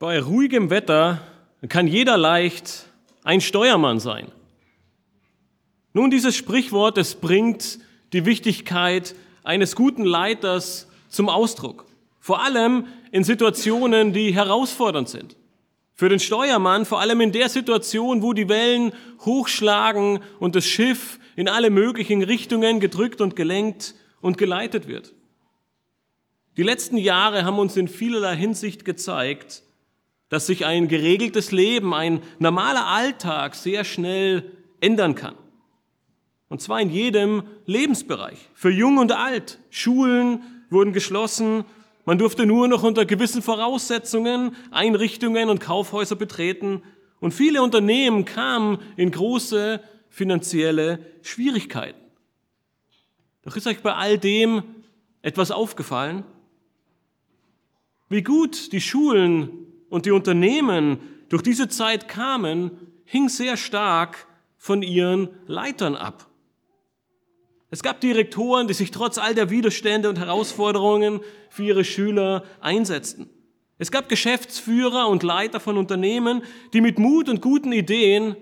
Bei ruhigem Wetter kann jeder leicht ein Steuermann sein. Nun, dieses Sprichwort, es bringt die Wichtigkeit eines guten Leiters zum Ausdruck. Vor allem in Situationen, die herausfordernd sind. Für den Steuermann vor allem in der Situation, wo die Wellen hochschlagen und das Schiff in alle möglichen Richtungen gedrückt und gelenkt und geleitet wird. Die letzten Jahre haben uns in vielerlei Hinsicht gezeigt, dass sich ein geregeltes Leben, ein normaler Alltag sehr schnell ändern kann. Und zwar in jedem Lebensbereich. Für Jung und Alt. Schulen wurden geschlossen, man durfte nur noch unter gewissen Voraussetzungen Einrichtungen und Kaufhäuser betreten und viele Unternehmen kamen in große finanzielle Schwierigkeiten. Doch ist euch bei all dem etwas aufgefallen? Wie gut die Schulen und die Unternehmen durch diese Zeit kamen, hing sehr stark von ihren Leitern ab. Es gab Direktoren, die sich trotz all der Widerstände und Herausforderungen für ihre Schüler einsetzten. Es gab Geschäftsführer und Leiter von Unternehmen, die mit Mut und guten Ideen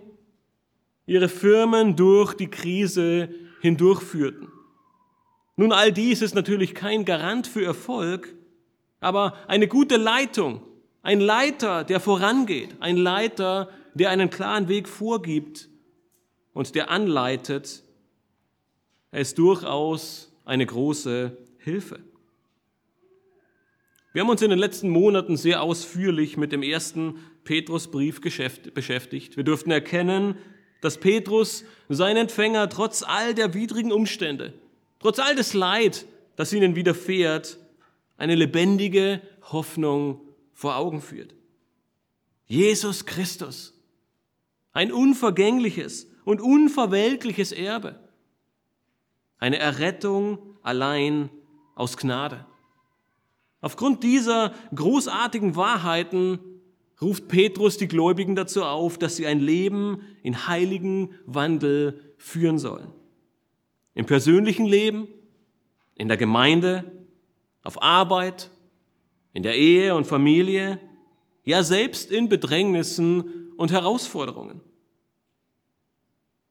ihre Firmen durch die Krise hindurchführten. Nun, all dies ist natürlich kein Garant für Erfolg, aber eine gute Leitung, ein Leiter, der vorangeht, ein Leiter, der einen klaren Weg vorgibt und der anleitet, er ist durchaus eine große Hilfe. Wir haben uns in den letzten Monaten sehr ausführlich mit dem ersten Petrusbrief beschäftigt. Wir durften erkennen, dass Petrus seinen Empfänger trotz all der widrigen Umstände, trotz all des Leid, das ihnen widerfährt, eine lebendige Hoffnung vor Augen führt. Jesus Christus, ein unvergängliches und unverwelkliches Erbe. Eine Errettung allein aus Gnade. Aufgrund dieser großartigen Wahrheiten ruft Petrus die Gläubigen dazu auf, dass sie ein Leben in heiligen Wandel führen sollen. Im persönlichen Leben, in der Gemeinde, auf Arbeit, in der Ehe und Familie, ja selbst in Bedrängnissen und Herausforderungen.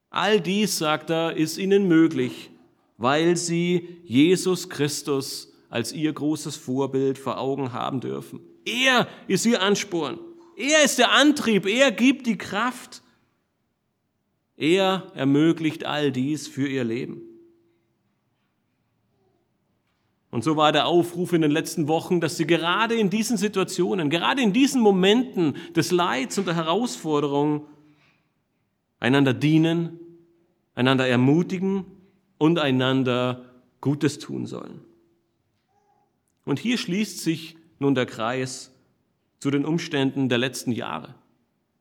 All dies, sagt er, ist ihnen möglich weil sie Jesus Christus als ihr großes Vorbild vor Augen haben dürfen. Er ist ihr Ansporn. Er ist der Antrieb. Er gibt die Kraft. Er ermöglicht all dies für ihr Leben. Und so war der Aufruf in den letzten Wochen, dass sie gerade in diesen Situationen, gerade in diesen Momenten des Leids und der Herausforderung einander dienen, einander ermutigen und einander Gutes tun sollen. Und hier schließt sich nun der Kreis zu den Umständen der letzten Jahre.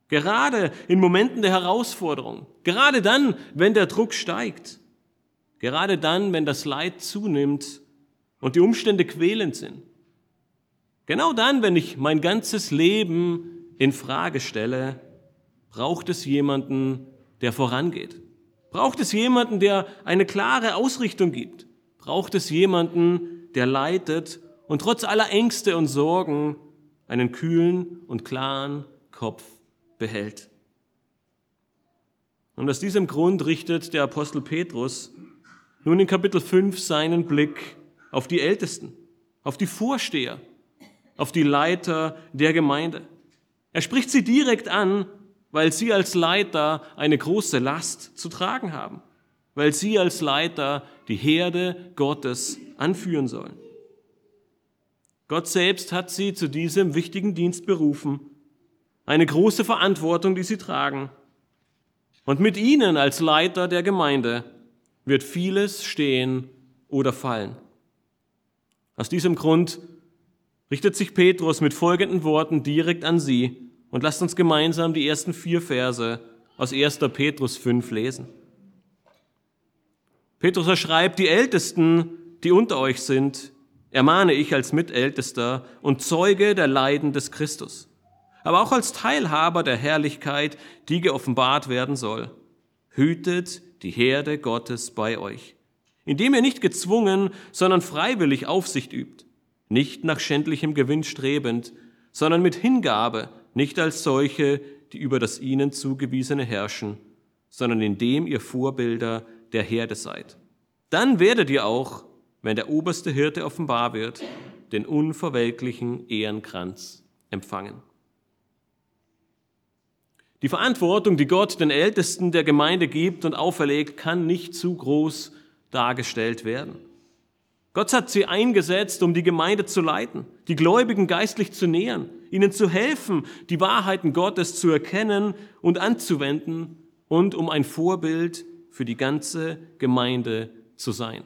Gerade in Momenten der Herausforderung, gerade dann, wenn der Druck steigt, gerade dann, wenn das Leid zunimmt und die Umstände quälend sind, genau dann, wenn ich mein ganzes Leben in Frage stelle, braucht es jemanden, der vorangeht. Braucht es jemanden, der eine klare Ausrichtung gibt? Braucht es jemanden, der leitet und trotz aller Ängste und Sorgen einen kühlen und klaren Kopf behält? Und aus diesem Grund richtet der Apostel Petrus nun in Kapitel 5 seinen Blick auf die Ältesten, auf die Vorsteher, auf die Leiter der Gemeinde. Er spricht sie direkt an weil sie als Leiter eine große Last zu tragen haben, weil sie als Leiter die Herde Gottes anführen sollen. Gott selbst hat sie zu diesem wichtigen Dienst berufen, eine große Verantwortung, die sie tragen. Und mit ihnen als Leiter der Gemeinde wird vieles stehen oder fallen. Aus diesem Grund richtet sich Petrus mit folgenden Worten direkt an sie und lasst uns gemeinsam die ersten vier Verse aus 1. Petrus 5 lesen. Petrus schreibt, die Ältesten, die unter euch sind, ermahne ich als Mitältester und Zeuge der Leiden des Christus, aber auch als Teilhaber der Herrlichkeit, die geoffenbart werden soll. Hütet die Herde Gottes bei euch, indem ihr nicht gezwungen, sondern freiwillig Aufsicht übt, nicht nach schändlichem Gewinn strebend, sondern mit Hingabe, nicht als solche, die über das ihnen zugewiesene herrschen, sondern indem ihr Vorbilder der Herde seid. Dann werdet ihr auch, wenn der oberste Hirte offenbar wird, den unverwelklichen Ehrenkranz empfangen. Die Verantwortung, die Gott den Ältesten der Gemeinde gibt und auferlegt, kann nicht zu groß dargestellt werden. Gott hat sie eingesetzt, um die Gemeinde zu leiten, die Gläubigen geistlich zu nähern, ihnen zu helfen, die Wahrheiten Gottes zu erkennen und anzuwenden und um ein Vorbild für die ganze Gemeinde zu sein.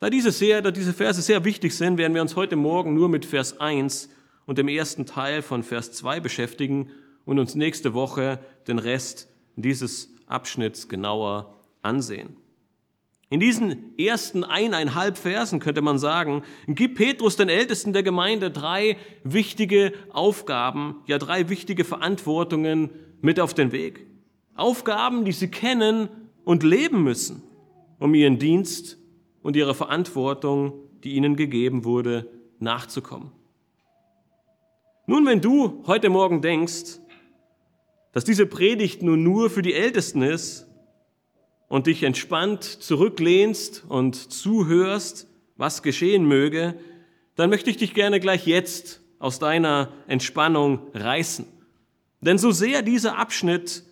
Da diese, sehr, da diese Verse sehr wichtig sind, werden wir uns heute Morgen nur mit Vers 1 und dem ersten Teil von Vers 2 beschäftigen und uns nächste Woche den Rest dieses Abschnitts genauer ansehen. In diesen ersten eineinhalb Versen könnte man sagen, gibt Petrus den Ältesten der Gemeinde drei wichtige Aufgaben, ja drei wichtige Verantwortungen mit auf den Weg. Aufgaben, die sie kennen und leben müssen, um ihren Dienst und ihrer Verantwortung, die ihnen gegeben wurde, nachzukommen. Nun, wenn du heute Morgen denkst, dass diese Predigt nun nur für die Ältesten ist, und dich entspannt zurücklehnst und zuhörst, was geschehen möge, dann möchte ich dich gerne gleich jetzt aus deiner Entspannung reißen. Denn so sehr dieser Abschnitt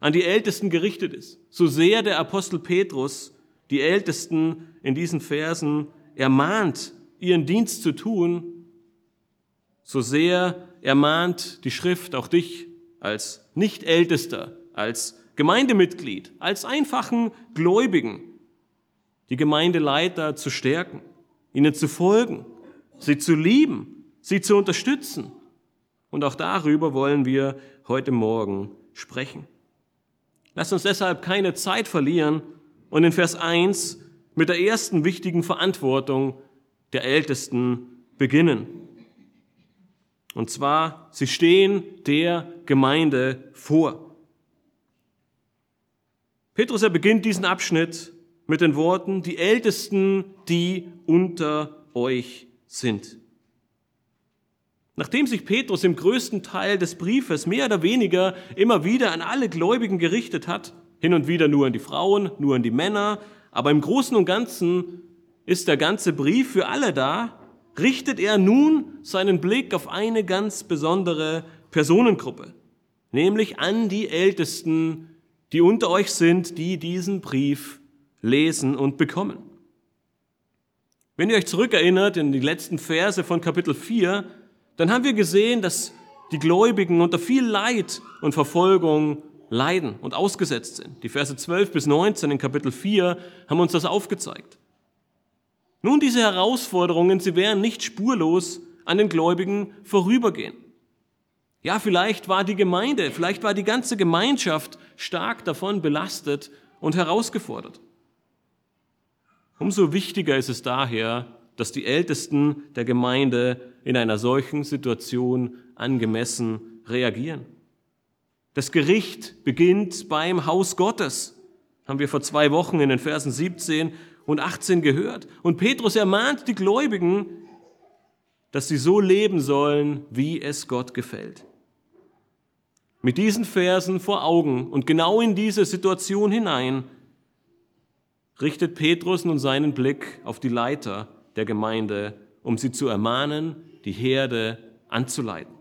an die Ältesten gerichtet ist, so sehr der Apostel Petrus die Ältesten in diesen Versen ermahnt, ihren Dienst zu tun, so sehr ermahnt die Schrift auch dich als Nicht-Ältester, als Gemeindemitglied, als einfachen Gläubigen, die Gemeindeleiter zu stärken, ihnen zu folgen, sie zu lieben, sie zu unterstützen. Und auch darüber wollen wir heute Morgen sprechen. Lass uns deshalb keine Zeit verlieren und in Vers 1 mit der ersten wichtigen Verantwortung der Ältesten beginnen. Und zwar, sie stehen der Gemeinde vor. Petrus, er beginnt diesen Abschnitt mit den Worten, die Ältesten, die unter euch sind. Nachdem sich Petrus im größten Teil des Briefes mehr oder weniger immer wieder an alle Gläubigen gerichtet hat, hin und wieder nur an die Frauen, nur an die Männer, aber im Großen und Ganzen ist der ganze Brief für alle da, richtet er nun seinen Blick auf eine ganz besondere Personengruppe, nämlich an die Ältesten die unter euch sind, die diesen Brief lesen und bekommen. Wenn ihr euch zurückerinnert in die letzten Verse von Kapitel 4, dann haben wir gesehen, dass die Gläubigen unter viel Leid und Verfolgung leiden und ausgesetzt sind. Die Verse 12 bis 19 in Kapitel 4 haben uns das aufgezeigt. Nun, diese Herausforderungen, sie werden nicht spurlos an den Gläubigen vorübergehen. Ja, vielleicht war die Gemeinde, vielleicht war die ganze Gemeinschaft stark davon belastet und herausgefordert. Umso wichtiger ist es daher, dass die Ältesten der Gemeinde in einer solchen Situation angemessen reagieren. Das Gericht beginnt beim Haus Gottes, haben wir vor zwei Wochen in den Versen 17 und 18 gehört. Und Petrus ermahnt die Gläubigen, dass sie so leben sollen, wie es Gott gefällt. Mit diesen Versen vor Augen und genau in diese Situation hinein richtet Petrus nun seinen Blick auf die Leiter der Gemeinde, um sie zu ermahnen, die Herde anzuleiten.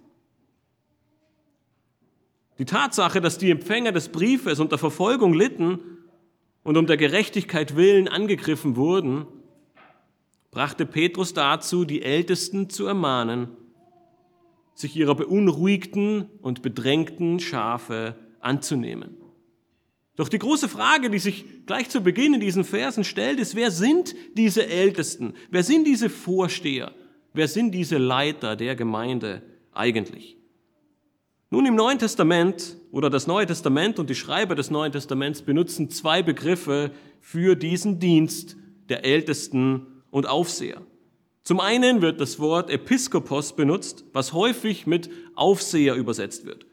Die Tatsache, dass die Empfänger des Briefes unter Verfolgung litten und um der Gerechtigkeit willen angegriffen wurden, brachte Petrus dazu, die Ältesten zu ermahnen, sich ihrer beunruhigten und bedrängten Schafe anzunehmen. Doch die große Frage, die sich gleich zu Beginn in diesen Versen stellt, ist, wer sind diese Ältesten? Wer sind diese Vorsteher? Wer sind diese Leiter der Gemeinde eigentlich? Nun, im Neuen Testament oder das Neue Testament und die Schreiber des Neuen Testaments benutzen zwei Begriffe für diesen Dienst der Ältesten und Aufseher. Zum einen wird das Wort Episkopos benutzt, was häufig mit Aufseher übersetzt wird.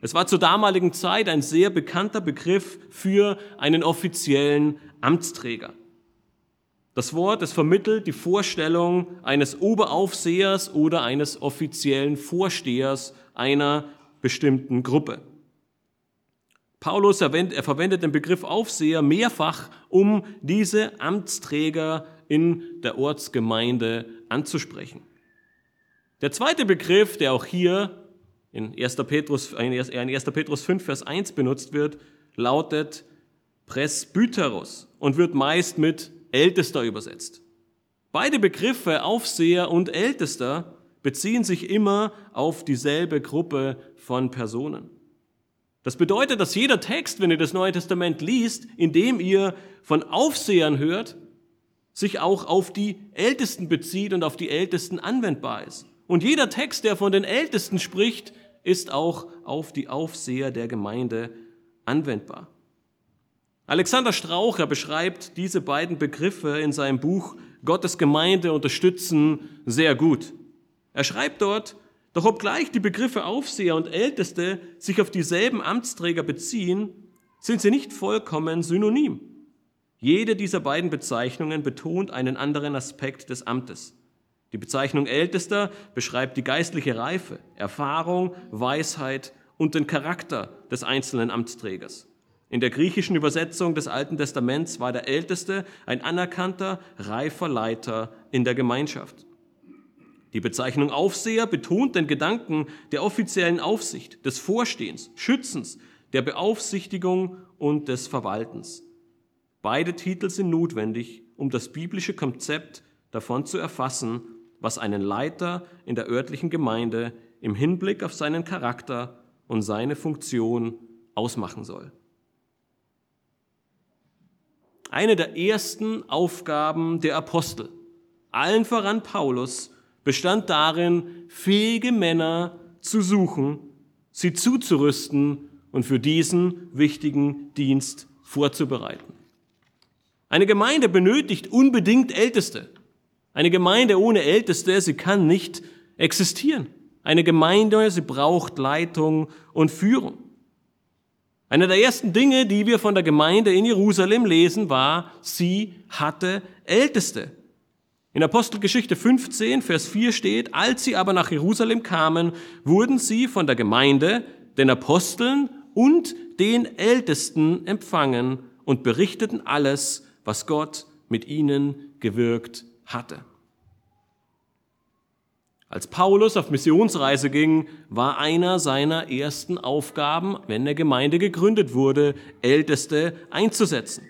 Es war zur damaligen Zeit ein sehr bekannter Begriff für einen offiziellen Amtsträger. Das Wort, es vermittelt die Vorstellung eines Oberaufsehers oder eines offiziellen Vorstehers einer bestimmten Gruppe. Paulus er verwendet den Begriff Aufseher mehrfach, um diese Amtsträger in der Ortsgemeinde anzusprechen. Der zweite Begriff, der auch hier in 1. Petrus, in 1. Petrus 5, Vers 1 benutzt wird, lautet Presbyteros und wird meist mit Ältester übersetzt. Beide Begriffe Aufseher und Ältester beziehen sich immer auf dieselbe Gruppe von Personen. Das bedeutet, dass jeder Text, wenn ihr das Neue Testament liest, in dem ihr von Aufsehern hört, sich auch auf die Ältesten bezieht und auf die Ältesten anwendbar ist. Und jeder Text, der von den Ältesten spricht, ist auch auf die Aufseher der Gemeinde anwendbar. Alexander Straucher beschreibt diese beiden Begriffe in seinem Buch Gottes Gemeinde unterstützen sehr gut. Er schreibt dort, doch obgleich die Begriffe Aufseher und Älteste sich auf dieselben Amtsträger beziehen, sind sie nicht vollkommen synonym. Jede dieser beiden Bezeichnungen betont einen anderen Aspekt des Amtes. Die Bezeichnung Ältester beschreibt die geistliche Reife, Erfahrung, Weisheit und den Charakter des einzelnen Amtsträgers. In der griechischen Übersetzung des Alten Testaments war der Älteste ein anerkannter, reifer Leiter in der Gemeinschaft. Die Bezeichnung Aufseher betont den Gedanken der offiziellen Aufsicht, des Vorstehens, Schützens, der Beaufsichtigung und des Verwaltens. Beide Titel sind notwendig, um das biblische Konzept davon zu erfassen, was einen Leiter in der örtlichen Gemeinde im Hinblick auf seinen Charakter und seine Funktion ausmachen soll. Eine der ersten Aufgaben der Apostel, allen voran Paulus, bestand darin, fähige Männer zu suchen, sie zuzurüsten und für diesen wichtigen Dienst vorzubereiten. Eine Gemeinde benötigt unbedingt Älteste. Eine Gemeinde ohne Älteste, sie kann nicht existieren. Eine Gemeinde, sie braucht Leitung und Führung. Eine der ersten Dinge, die wir von der Gemeinde in Jerusalem lesen, war, sie hatte Älteste. In Apostelgeschichte 15, Vers 4 steht, als sie aber nach Jerusalem kamen, wurden sie von der Gemeinde, den Aposteln und den Ältesten empfangen und berichteten alles, was Gott mit ihnen gewirkt hatte. Als Paulus auf Missionsreise ging, war einer seiner ersten Aufgaben, wenn der Gemeinde gegründet wurde, Älteste einzusetzen.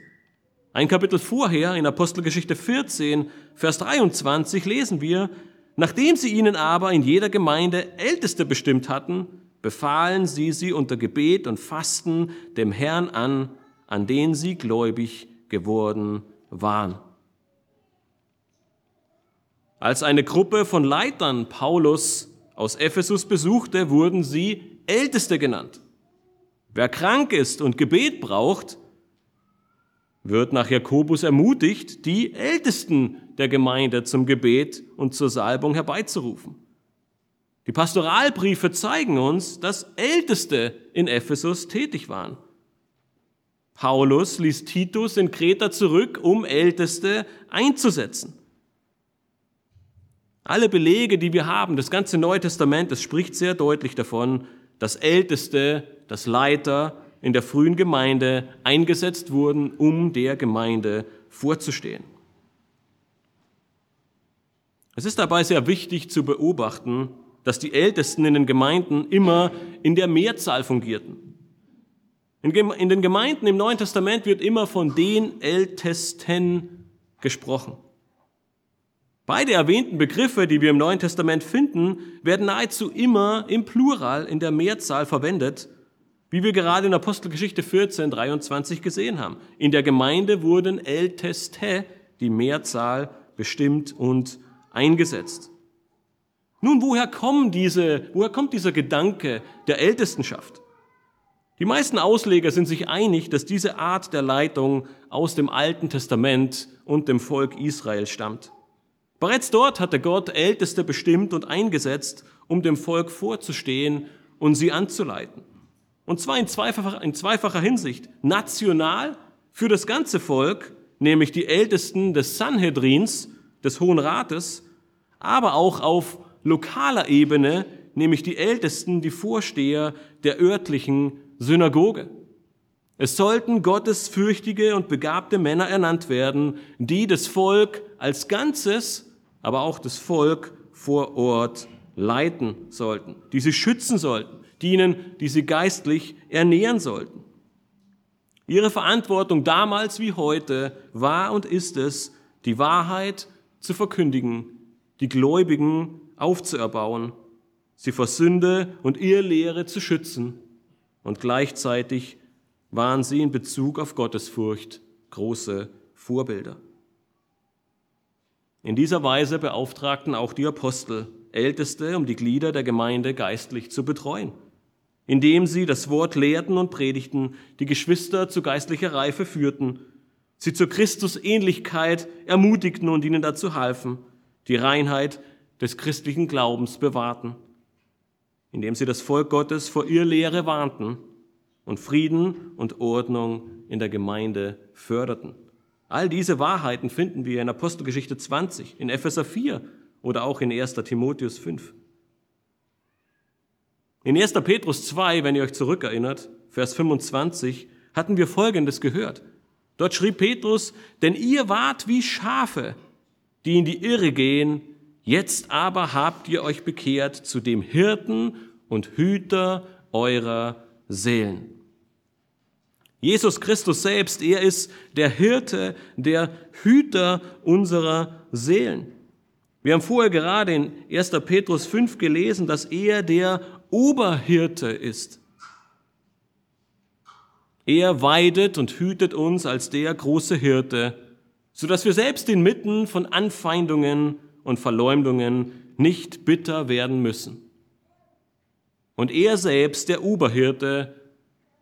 Ein Kapitel vorher, in Apostelgeschichte 14, Vers 23, lesen wir, nachdem sie ihnen aber in jeder Gemeinde Älteste bestimmt hatten, befahlen sie sie unter Gebet und Fasten dem Herrn an, an den sie gläubig geworden waren. Als eine Gruppe von Leitern Paulus aus Ephesus besuchte, wurden sie Älteste genannt. Wer krank ist und Gebet braucht, wird nach Jakobus ermutigt, die Ältesten der Gemeinde zum Gebet und zur Salbung herbeizurufen. Die Pastoralbriefe zeigen uns, dass Älteste in Ephesus tätig waren. Paulus ließ Titus in Kreta zurück, um Älteste einzusetzen. Alle Belege, die wir haben, das ganze Neue Testament, das spricht sehr deutlich davon, dass Älteste, das Leiter in der frühen Gemeinde eingesetzt wurden, um der Gemeinde vorzustehen. Es ist dabei sehr wichtig zu beobachten, dass die Ältesten in den Gemeinden immer in der Mehrzahl fungierten. In den Gemeinden im Neuen Testament wird immer von den Ältesten gesprochen. Beide erwähnten Begriffe, die wir im Neuen Testament finden, werden nahezu immer im Plural in der Mehrzahl verwendet, wie wir gerade in Apostelgeschichte 14, 23 gesehen haben. In der Gemeinde wurden Älteste, die Mehrzahl, bestimmt und eingesetzt. Nun, woher, kommen diese, woher kommt dieser Gedanke der Ältestenschaft? Die meisten Ausleger sind sich einig, dass diese Art der Leitung aus dem Alten Testament und dem Volk Israel stammt. Bereits dort hatte Gott Älteste bestimmt und eingesetzt, um dem Volk vorzustehen und sie anzuleiten. Und zwar in zweifacher, in zweifacher Hinsicht. National für das ganze Volk, nämlich die Ältesten des Sanhedrins, des Hohen Rates, aber auch auf lokaler Ebene, nämlich die Ältesten, die Vorsteher der örtlichen Synagoge. Es sollten gottesfürchtige und begabte Männer ernannt werden, die das Volk als Ganzes, aber auch das Volk vor Ort leiten sollten, die sie schützen sollten, die ihnen, die sie geistlich ernähren sollten. Ihre Verantwortung damals wie heute war und ist es, die Wahrheit zu verkündigen, die Gläubigen aufzuerbauen, sie vor Sünde und Irrlehre zu schützen und gleichzeitig waren sie in Bezug auf Gottesfurcht große Vorbilder. In dieser Weise beauftragten auch die Apostel Älteste, um die Glieder der Gemeinde geistlich zu betreuen, indem sie das Wort lehrten und predigten, die Geschwister zu geistlicher Reife führten, sie zur Christusähnlichkeit ermutigten und ihnen dazu halfen, die Reinheit des christlichen Glaubens bewahrten, indem sie das Volk Gottes vor Irrlehre warnten und Frieden und Ordnung in der Gemeinde förderten. All diese Wahrheiten finden wir in Apostelgeschichte 20, in Epheser 4 oder auch in 1. Timotheus 5. In 1. Petrus 2, wenn ihr euch zurückerinnert, Vers 25, hatten wir Folgendes gehört. Dort schrieb Petrus, denn ihr wart wie Schafe, die in die Irre gehen, jetzt aber habt ihr euch bekehrt zu dem Hirten und Hüter eurer Seelen. Jesus Christus selbst, er ist der Hirte, der Hüter unserer Seelen. Wir haben vorher gerade in 1. Petrus 5 gelesen, dass er der Oberhirte ist. Er weidet und hütet uns als der große Hirte, so dass wir selbst inmitten von Anfeindungen und Verleumdungen nicht bitter werden müssen. Und er selbst, der Oberhirte,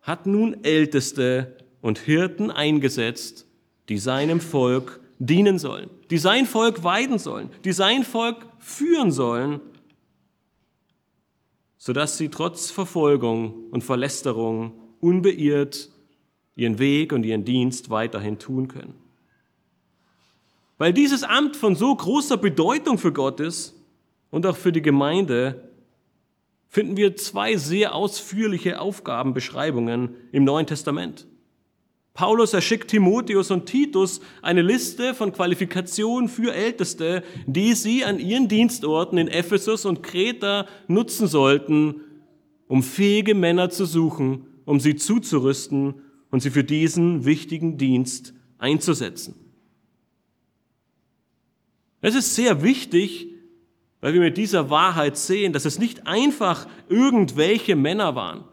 hat nun Älteste und Hirten eingesetzt, die seinem Volk dienen sollen, die sein Volk weiden sollen, die sein Volk führen sollen, sodass sie trotz Verfolgung und Verlästerung unbeirrt ihren Weg und ihren Dienst weiterhin tun können. Weil dieses Amt von so großer Bedeutung für Gott ist und auch für die Gemeinde, finden wir zwei sehr ausführliche Aufgabenbeschreibungen im Neuen Testament. Paulus erschickt Timotheus und Titus eine Liste von Qualifikationen für Älteste, die sie an ihren Dienstorten in Ephesus und Kreta nutzen sollten, um fähige Männer zu suchen, um sie zuzurüsten und sie für diesen wichtigen Dienst einzusetzen. Es ist sehr wichtig, weil wir mit dieser Wahrheit sehen, dass es nicht einfach irgendwelche Männer waren.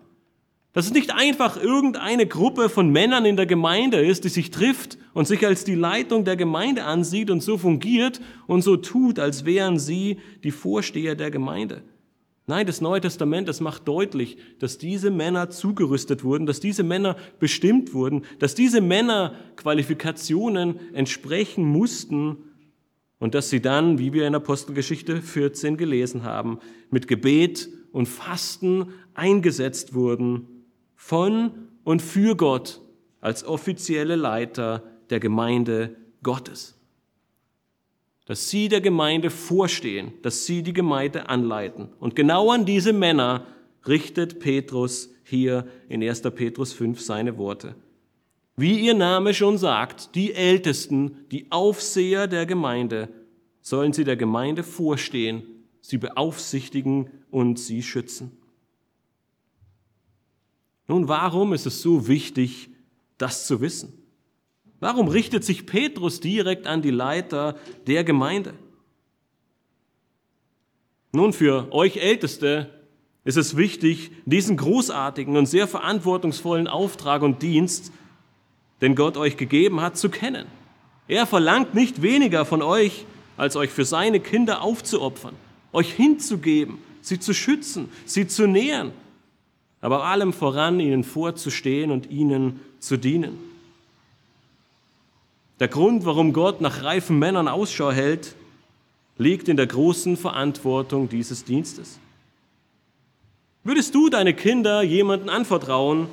Dass es nicht einfach irgendeine Gruppe von Männern in der Gemeinde ist, die sich trifft und sich als die Leitung der Gemeinde ansieht und so fungiert und so tut, als wären sie die Vorsteher der Gemeinde. Nein, das Neue Testament, das macht deutlich, dass diese Männer zugerüstet wurden, dass diese Männer bestimmt wurden, dass diese Männer Qualifikationen entsprechen mussten, und dass sie dann, wie wir in Apostelgeschichte 14 gelesen haben, mit Gebet und Fasten eingesetzt wurden von und für Gott als offizielle Leiter der Gemeinde Gottes. Dass sie der Gemeinde vorstehen, dass sie die Gemeinde anleiten. Und genau an diese Männer richtet Petrus hier in 1. Petrus 5 seine Worte. Wie ihr Name schon sagt, die Ältesten, die Aufseher der Gemeinde, sollen sie der Gemeinde vorstehen, sie beaufsichtigen und sie schützen. Nun, warum ist es so wichtig, das zu wissen? Warum richtet sich Petrus direkt an die Leiter der Gemeinde? Nun, für euch Älteste ist es wichtig, diesen großartigen und sehr verantwortungsvollen Auftrag und Dienst den Gott euch gegeben hat, zu kennen. Er verlangt nicht weniger von euch, als euch für seine Kinder aufzuopfern, euch hinzugeben, sie zu schützen, sie zu nähern, aber allem voran ihnen vorzustehen und ihnen zu dienen. Der Grund, warum Gott nach reifen Männern Ausschau hält, liegt in der großen Verantwortung dieses Dienstes. Würdest du deine Kinder jemanden anvertrauen,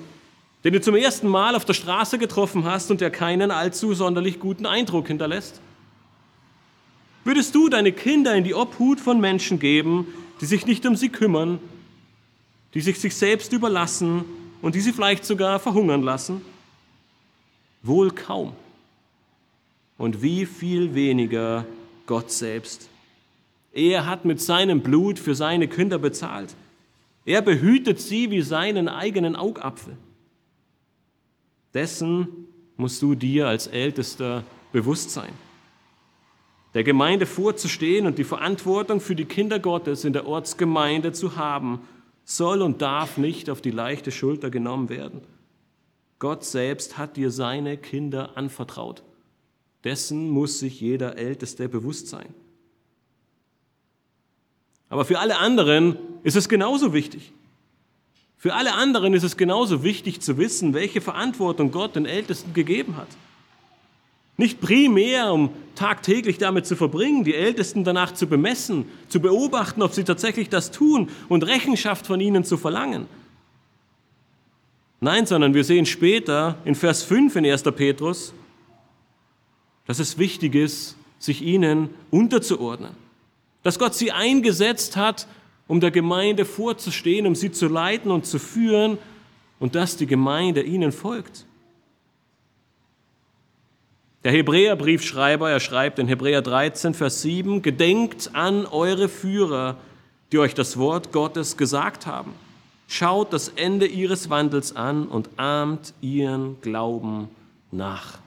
den du zum ersten Mal auf der Straße getroffen hast und der keinen allzu sonderlich guten Eindruck hinterlässt? Würdest du deine Kinder in die Obhut von Menschen geben, die sich nicht um sie kümmern, die sich sich selbst überlassen und die sie vielleicht sogar verhungern lassen? Wohl kaum. Und wie viel weniger Gott selbst. Er hat mit seinem Blut für seine Kinder bezahlt. Er behütet sie wie seinen eigenen Augapfel. Dessen musst du dir als Ältester bewusst sein. Der Gemeinde vorzustehen und die Verantwortung für die Kinder Gottes in der Ortsgemeinde zu haben, soll und darf nicht auf die leichte Schulter genommen werden. Gott selbst hat dir seine Kinder anvertraut. Dessen muss sich jeder Älteste bewusst sein. Aber für alle anderen ist es genauso wichtig. Für alle anderen ist es genauso wichtig zu wissen, welche Verantwortung Gott den Ältesten gegeben hat. Nicht primär, um tagtäglich damit zu verbringen, die Ältesten danach zu bemessen, zu beobachten, ob sie tatsächlich das tun und Rechenschaft von ihnen zu verlangen. Nein, sondern wir sehen später in Vers 5 in 1. Petrus, dass es wichtig ist, sich ihnen unterzuordnen. Dass Gott sie eingesetzt hat, um der Gemeinde vorzustehen, um sie zu leiten und zu führen und dass die Gemeinde ihnen folgt. Der Hebräerbriefschreiber, er schreibt in Hebräer 13, Vers 7, Gedenkt an eure Führer, die euch das Wort Gottes gesagt haben. Schaut das Ende ihres Wandels an und ahmt ihren Glauben nach.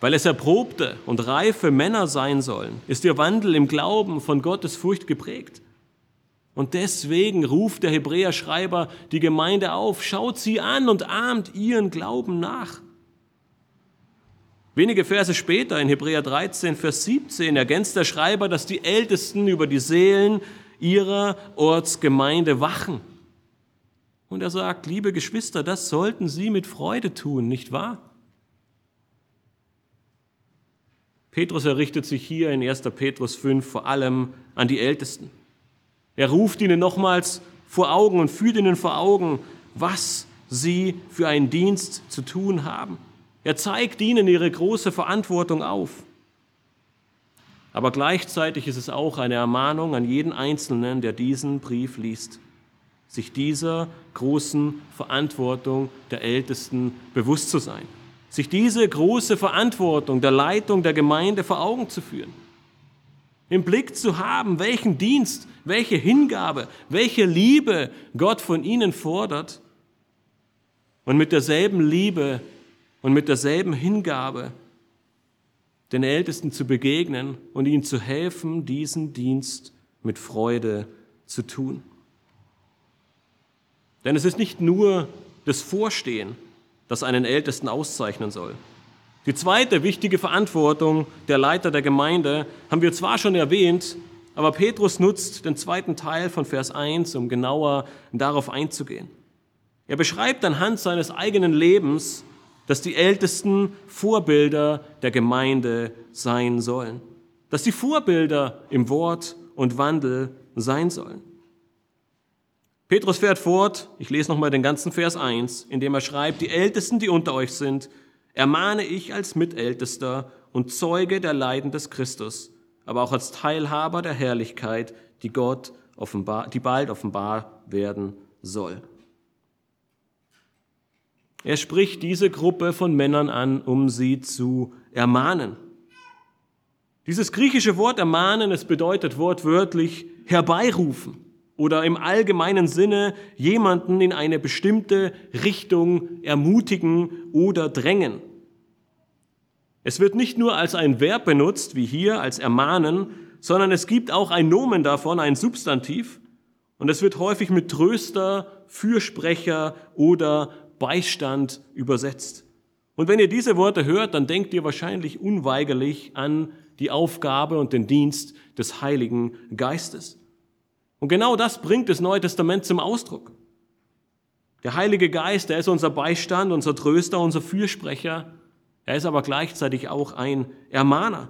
Weil es erprobte und reife Männer sein sollen, ist ihr Wandel im Glauben von Gottes Furcht geprägt. Und deswegen ruft der Hebräer-Schreiber die Gemeinde auf, schaut sie an und ahmt ihren Glauben nach. Wenige Verse später in Hebräer 13, Vers 17 ergänzt der Schreiber, dass die Ältesten über die Seelen ihrer Ortsgemeinde wachen. Und er sagt, liebe Geschwister, das sollten Sie mit Freude tun, nicht wahr? Petrus errichtet sich hier in 1. Petrus 5 vor allem an die Ältesten. Er ruft ihnen nochmals vor Augen und führt ihnen vor Augen, was sie für einen Dienst zu tun haben. Er zeigt ihnen ihre große Verantwortung auf. Aber gleichzeitig ist es auch eine Ermahnung an jeden Einzelnen, der diesen Brief liest, sich dieser großen Verantwortung der Ältesten bewusst zu sein sich diese große Verantwortung der Leitung der Gemeinde vor Augen zu führen. Im Blick zu haben, welchen Dienst, welche Hingabe, welche Liebe Gott von ihnen fordert und mit derselben Liebe und mit derselben Hingabe den Ältesten zu begegnen und ihnen zu helfen, diesen Dienst mit Freude zu tun. Denn es ist nicht nur das Vorstehen, das einen Ältesten auszeichnen soll. Die zweite wichtige Verantwortung der Leiter der Gemeinde haben wir zwar schon erwähnt, aber Petrus nutzt den zweiten Teil von Vers 1, um genauer darauf einzugehen. Er beschreibt anhand seines eigenen Lebens, dass die Ältesten Vorbilder der Gemeinde sein sollen, dass sie Vorbilder im Wort und Wandel sein sollen. Petrus fährt fort, ich lese nochmal den ganzen Vers 1, indem er schreibt, die Ältesten, die unter euch sind, ermahne ich als Mitältester und Zeuge der Leiden des Christus, aber auch als Teilhaber der Herrlichkeit, die Gott offenbar, die bald offenbar werden soll. Er spricht diese Gruppe von Männern an, um sie zu ermahnen. Dieses griechische Wort ermahnen, es bedeutet wortwörtlich herbeirufen oder im allgemeinen Sinne jemanden in eine bestimmte Richtung ermutigen oder drängen. Es wird nicht nur als ein Verb benutzt, wie hier als ermahnen, sondern es gibt auch ein Nomen davon, ein Substantiv, und es wird häufig mit Tröster, Fürsprecher oder Beistand übersetzt. Und wenn ihr diese Worte hört, dann denkt ihr wahrscheinlich unweigerlich an die Aufgabe und den Dienst des Heiligen Geistes. Und genau das bringt das Neue Testament zum Ausdruck. Der Heilige Geist, der ist unser Beistand, unser Tröster, unser Fürsprecher. Er ist aber gleichzeitig auch ein Ermahner.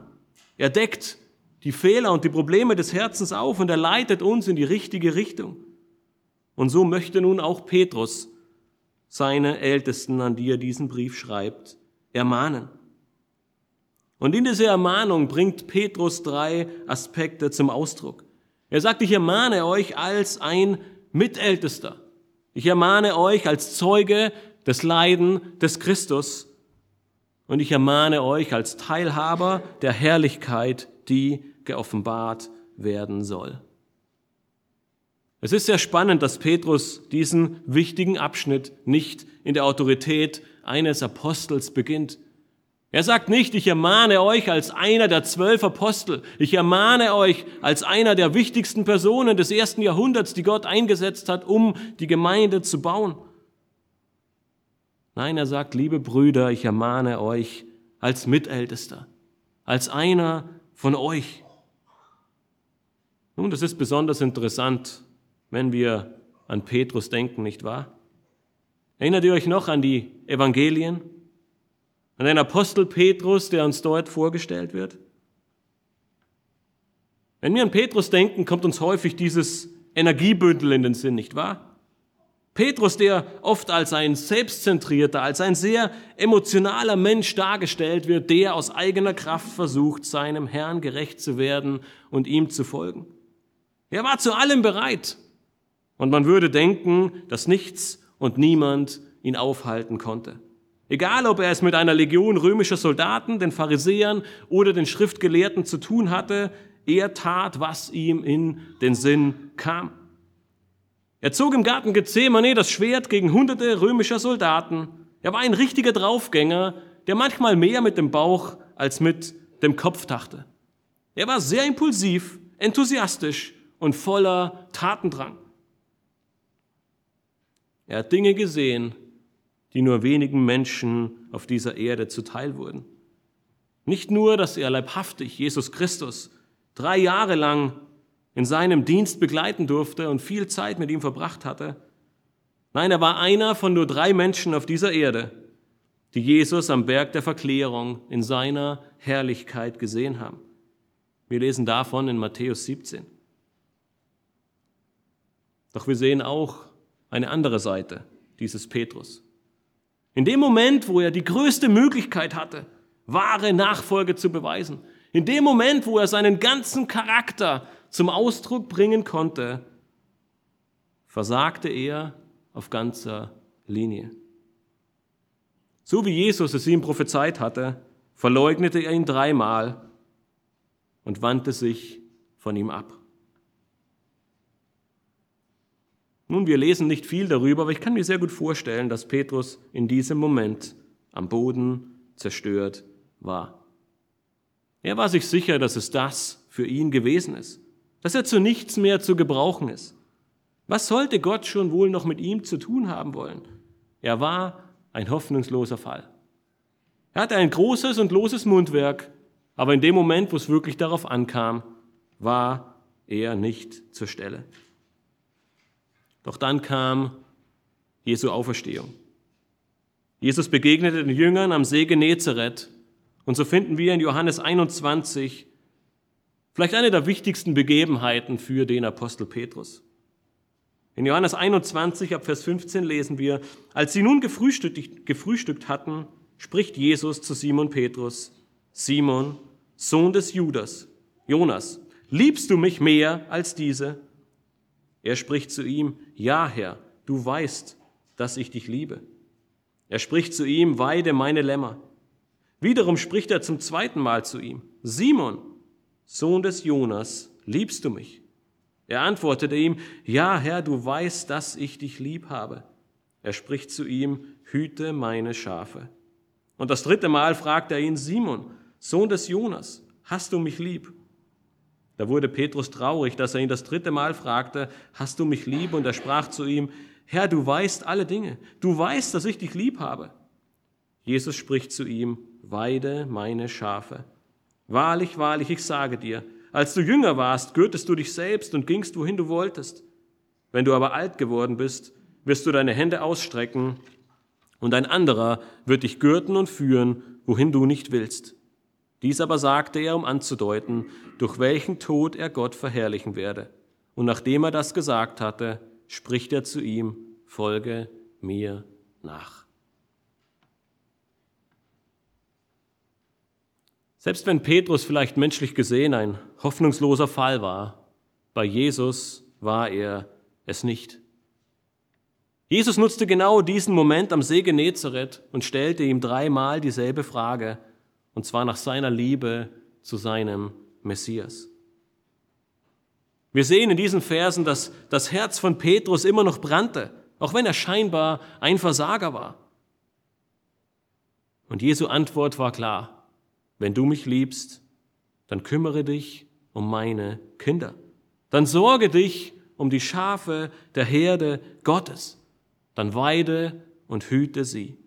Er deckt die Fehler und die Probleme des Herzens auf und er leitet uns in die richtige Richtung. Und so möchte nun auch Petrus seine Ältesten, an die er diesen Brief schreibt, ermahnen. Und in dieser Ermahnung bringt Petrus drei Aspekte zum Ausdruck. Er sagt, ich ermahne euch als ein Mitältester. Ich ermahne euch als Zeuge des Leiden des Christus. Und ich ermahne euch als Teilhaber der Herrlichkeit, die geoffenbart werden soll. Es ist sehr spannend, dass Petrus diesen wichtigen Abschnitt nicht in der Autorität eines Apostels beginnt. Er sagt nicht, ich ermahne euch als einer der zwölf Apostel, ich ermahne euch als einer der wichtigsten Personen des ersten Jahrhunderts, die Gott eingesetzt hat, um die Gemeinde zu bauen. Nein, er sagt, liebe Brüder, ich ermahne euch als Mitältester, als einer von euch. Nun, das ist besonders interessant, wenn wir an Petrus denken, nicht wahr? Erinnert ihr euch noch an die Evangelien? An den Apostel Petrus, der uns dort vorgestellt wird? Wenn wir an Petrus denken, kommt uns häufig dieses Energiebündel in den Sinn, nicht wahr? Petrus, der oft als ein selbstzentrierter, als ein sehr emotionaler Mensch dargestellt wird, der aus eigener Kraft versucht, seinem Herrn gerecht zu werden und ihm zu folgen. Er war zu allem bereit, und man würde denken, dass nichts und niemand ihn aufhalten konnte. Egal, ob er es mit einer Legion römischer Soldaten, den Pharisäern oder den Schriftgelehrten zu tun hatte, er tat, was ihm in den Sinn kam. Er zog im Garten Gethsemane das Schwert gegen hunderte römischer Soldaten. Er war ein richtiger Draufgänger, der manchmal mehr mit dem Bauch als mit dem Kopf dachte. Er war sehr impulsiv, enthusiastisch und voller Tatendrang. Er hat Dinge gesehen, die nur wenigen Menschen auf dieser Erde zuteil wurden. Nicht nur, dass er leibhaftig Jesus Christus drei Jahre lang in seinem Dienst begleiten durfte und viel Zeit mit ihm verbracht hatte. Nein, er war einer von nur drei Menschen auf dieser Erde, die Jesus am Berg der Verklärung in seiner Herrlichkeit gesehen haben. Wir lesen davon in Matthäus 17. Doch wir sehen auch eine andere Seite dieses Petrus. In dem Moment, wo er die größte Möglichkeit hatte, wahre Nachfolge zu beweisen, in dem Moment, wo er seinen ganzen Charakter zum Ausdruck bringen konnte, versagte er auf ganzer Linie. So wie Jesus es ihm prophezeit hatte, verleugnete er ihn dreimal und wandte sich von ihm ab. Nun, wir lesen nicht viel darüber, aber ich kann mir sehr gut vorstellen, dass Petrus in diesem Moment am Boden zerstört war. Er war sich sicher, dass es das für ihn gewesen ist, dass er zu nichts mehr zu gebrauchen ist. Was sollte Gott schon wohl noch mit ihm zu tun haben wollen? Er war ein hoffnungsloser Fall. Er hatte ein großes und loses Mundwerk, aber in dem Moment, wo es wirklich darauf ankam, war er nicht zur Stelle. Doch dann kam Jesu Auferstehung. Jesus begegnete den Jüngern am See Genezareth und so finden wir in Johannes 21 vielleicht eine der wichtigsten Begebenheiten für den Apostel Petrus. In Johannes 21 ab Vers 15 lesen wir, als sie nun gefrühstückt, gefrühstückt hatten, spricht Jesus zu Simon Petrus, Simon, Sohn des Judas, Jonas, liebst du mich mehr als diese? Er spricht zu ihm, ja Herr, du weißt, dass ich dich liebe. Er spricht zu ihm, weide meine Lämmer. Wiederum spricht er zum zweiten Mal zu ihm, Simon, Sohn des Jonas, liebst du mich? Er antwortete ihm, ja Herr, du weißt, dass ich dich lieb habe. Er spricht zu ihm, hüte meine Schafe. Und das dritte Mal fragt er ihn, Simon, Sohn des Jonas, hast du mich lieb? Da wurde Petrus traurig, dass er ihn das dritte Mal fragte, hast du mich lieb? Und er sprach zu ihm, Herr, du weißt alle Dinge. Du weißt, dass ich dich lieb habe. Jesus spricht zu ihm, weide meine Schafe. Wahrlich, wahrlich, ich sage dir, als du jünger warst, gürtest du dich selbst und gingst, wohin du wolltest. Wenn du aber alt geworden bist, wirst du deine Hände ausstrecken und ein anderer wird dich gürten und führen, wohin du nicht willst. Dies aber sagte er, um anzudeuten, durch welchen Tod er Gott verherrlichen werde. Und nachdem er das gesagt hatte, spricht er zu ihm, folge mir nach. Selbst wenn Petrus vielleicht menschlich gesehen ein hoffnungsloser Fall war, bei Jesus war er es nicht. Jesus nutzte genau diesen Moment am See Genezareth und stellte ihm dreimal dieselbe Frage, und zwar nach seiner Liebe zu seinem Messias. Wir sehen in diesen Versen, dass das Herz von Petrus immer noch brannte, auch wenn er scheinbar ein Versager war. Und Jesu Antwort war klar, wenn du mich liebst, dann kümmere dich um meine Kinder. Dann sorge dich um die Schafe der Herde Gottes. Dann weide und hüte sie.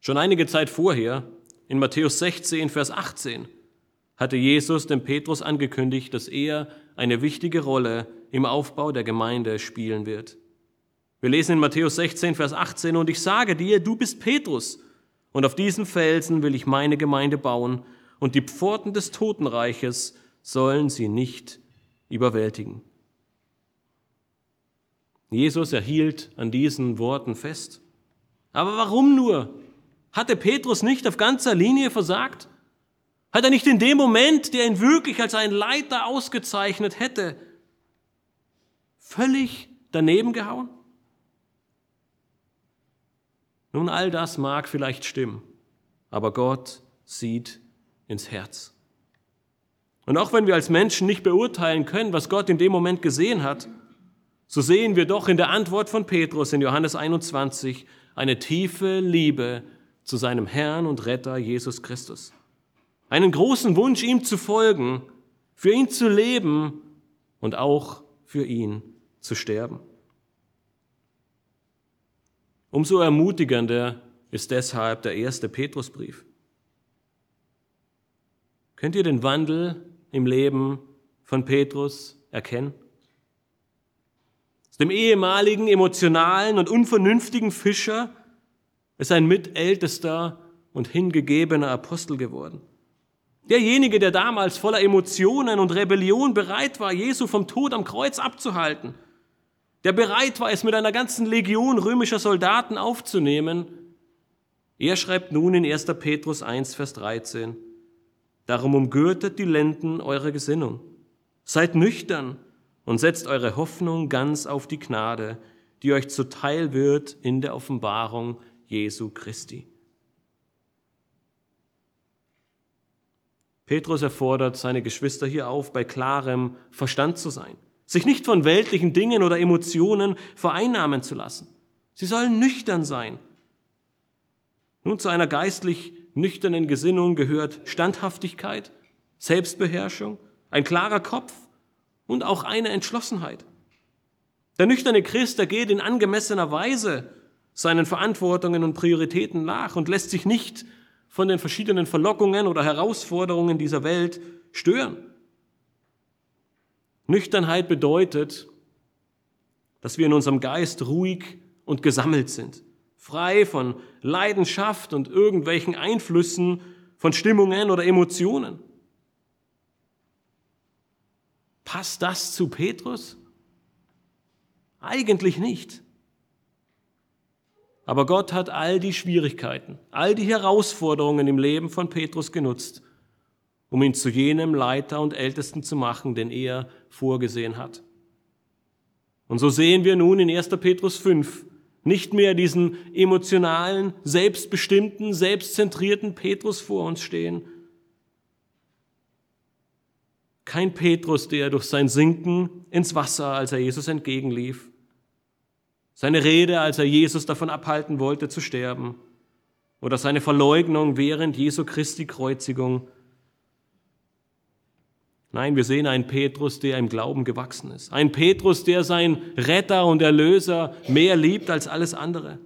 Schon einige Zeit vorher, in Matthäus 16, Vers 18, hatte Jesus dem Petrus angekündigt, dass er eine wichtige Rolle im Aufbau der Gemeinde spielen wird. Wir lesen in Matthäus 16, Vers 18, und ich sage dir, du bist Petrus, und auf diesen Felsen will ich meine Gemeinde bauen, und die Pforten des Totenreiches sollen sie nicht überwältigen. Jesus erhielt an diesen Worten fest. Aber warum nur? Hatte Petrus nicht auf ganzer Linie versagt? Hat er nicht in dem Moment, der ihn wirklich als einen Leiter ausgezeichnet hätte, völlig daneben gehauen? Nun, all das mag vielleicht stimmen, aber Gott sieht ins Herz. Und auch wenn wir als Menschen nicht beurteilen können, was Gott in dem Moment gesehen hat, so sehen wir doch in der Antwort von Petrus in Johannes 21 eine tiefe Liebe zu seinem Herrn und Retter Jesus Christus. Einen großen Wunsch, ihm zu folgen, für ihn zu leben und auch für ihn zu sterben. Umso ermutigender ist deshalb der erste Petrusbrief. Könnt ihr den Wandel im Leben von Petrus erkennen? Aus dem ehemaligen emotionalen und unvernünftigen Fischer ist ein mitältester und hingegebener Apostel geworden. Derjenige, der damals voller Emotionen und Rebellion bereit war, Jesu vom Tod am Kreuz abzuhalten, der bereit war, es mit einer ganzen Legion römischer Soldaten aufzunehmen, er schreibt nun in 1. Petrus 1, Vers 13, Darum umgürtet die Lenden eurer Gesinnung, seid nüchtern und setzt eure Hoffnung ganz auf die Gnade, die euch zuteil wird in der Offenbarung Jesu Christi. Petrus erfordert seine Geschwister hier auf, bei klarem Verstand zu sein, sich nicht von weltlichen Dingen oder Emotionen vereinnahmen zu lassen. Sie sollen nüchtern sein. Nun zu einer geistlich nüchternen Gesinnung gehört Standhaftigkeit, Selbstbeherrschung, ein klarer Kopf und auch eine Entschlossenheit. Der nüchterne Christ, der geht in angemessener Weise seinen Verantwortungen und Prioritäten nach und lässt sich nicht von den verschiedenen Verlockungen oder Herausforderungen dieser Welt stören. Nüchternheit bedeutet, dass wir in unserem Geist ruhig und gesammelt sind, frei von Leidenschaft und irgendwelchen Einflüssen von Stimmungen oder Emotionen. Passt das zu Petrus? Eigentlich nicht. Aber Gott hat all die Schwierigkeiten, all die Herausforderungen im Leben von Petrus genutzt, um ihn zu jenem Leiter und Ältesten zu machen, den er vorgesehen hat. Und so sehen wir nun in 1. Petrus 5 nicht mehr diesen emotionalen, selbstbestimmten, selbstzentrierten Petrus vor uns stehen. Kein Petrus, der durch sein Sinken ins Wasser, als er Jesus entgegenlief, seine Rede, als er Jesus davon abhalten wollte zu sterben. Oder seine Verleugnung während Jesu Christi Kreuzigung. Nein, wir sehen einen Petrus, der im Glauben gewachsen ist. Ein Petrus, der sein Retter und Erlöser mehr liebt als alles andere.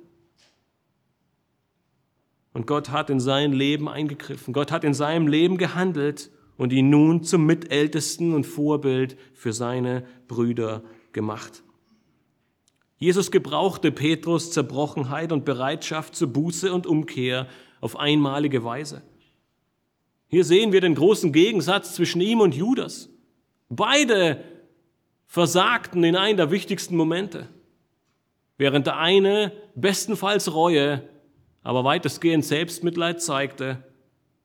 Und Gott hat in sein Leben eingegriffen. Gott hat in seinem Leben gehandelt und ihn nun zum Mitältesten und Vorbild für seine Brüder gemacht. Jesus gebrauchte Petrus Zerbrochenheit und Bereitschaft zur Buße und Umkehr auf einmalige Weise. Hier sehen wir den großen Gegensatz zwischen ihm und Judas. Beide versagten in einem der wichtigsten Momente. Während der eine bestenfalls Reue, aber weitestgehend Selbstmitleid zeigte,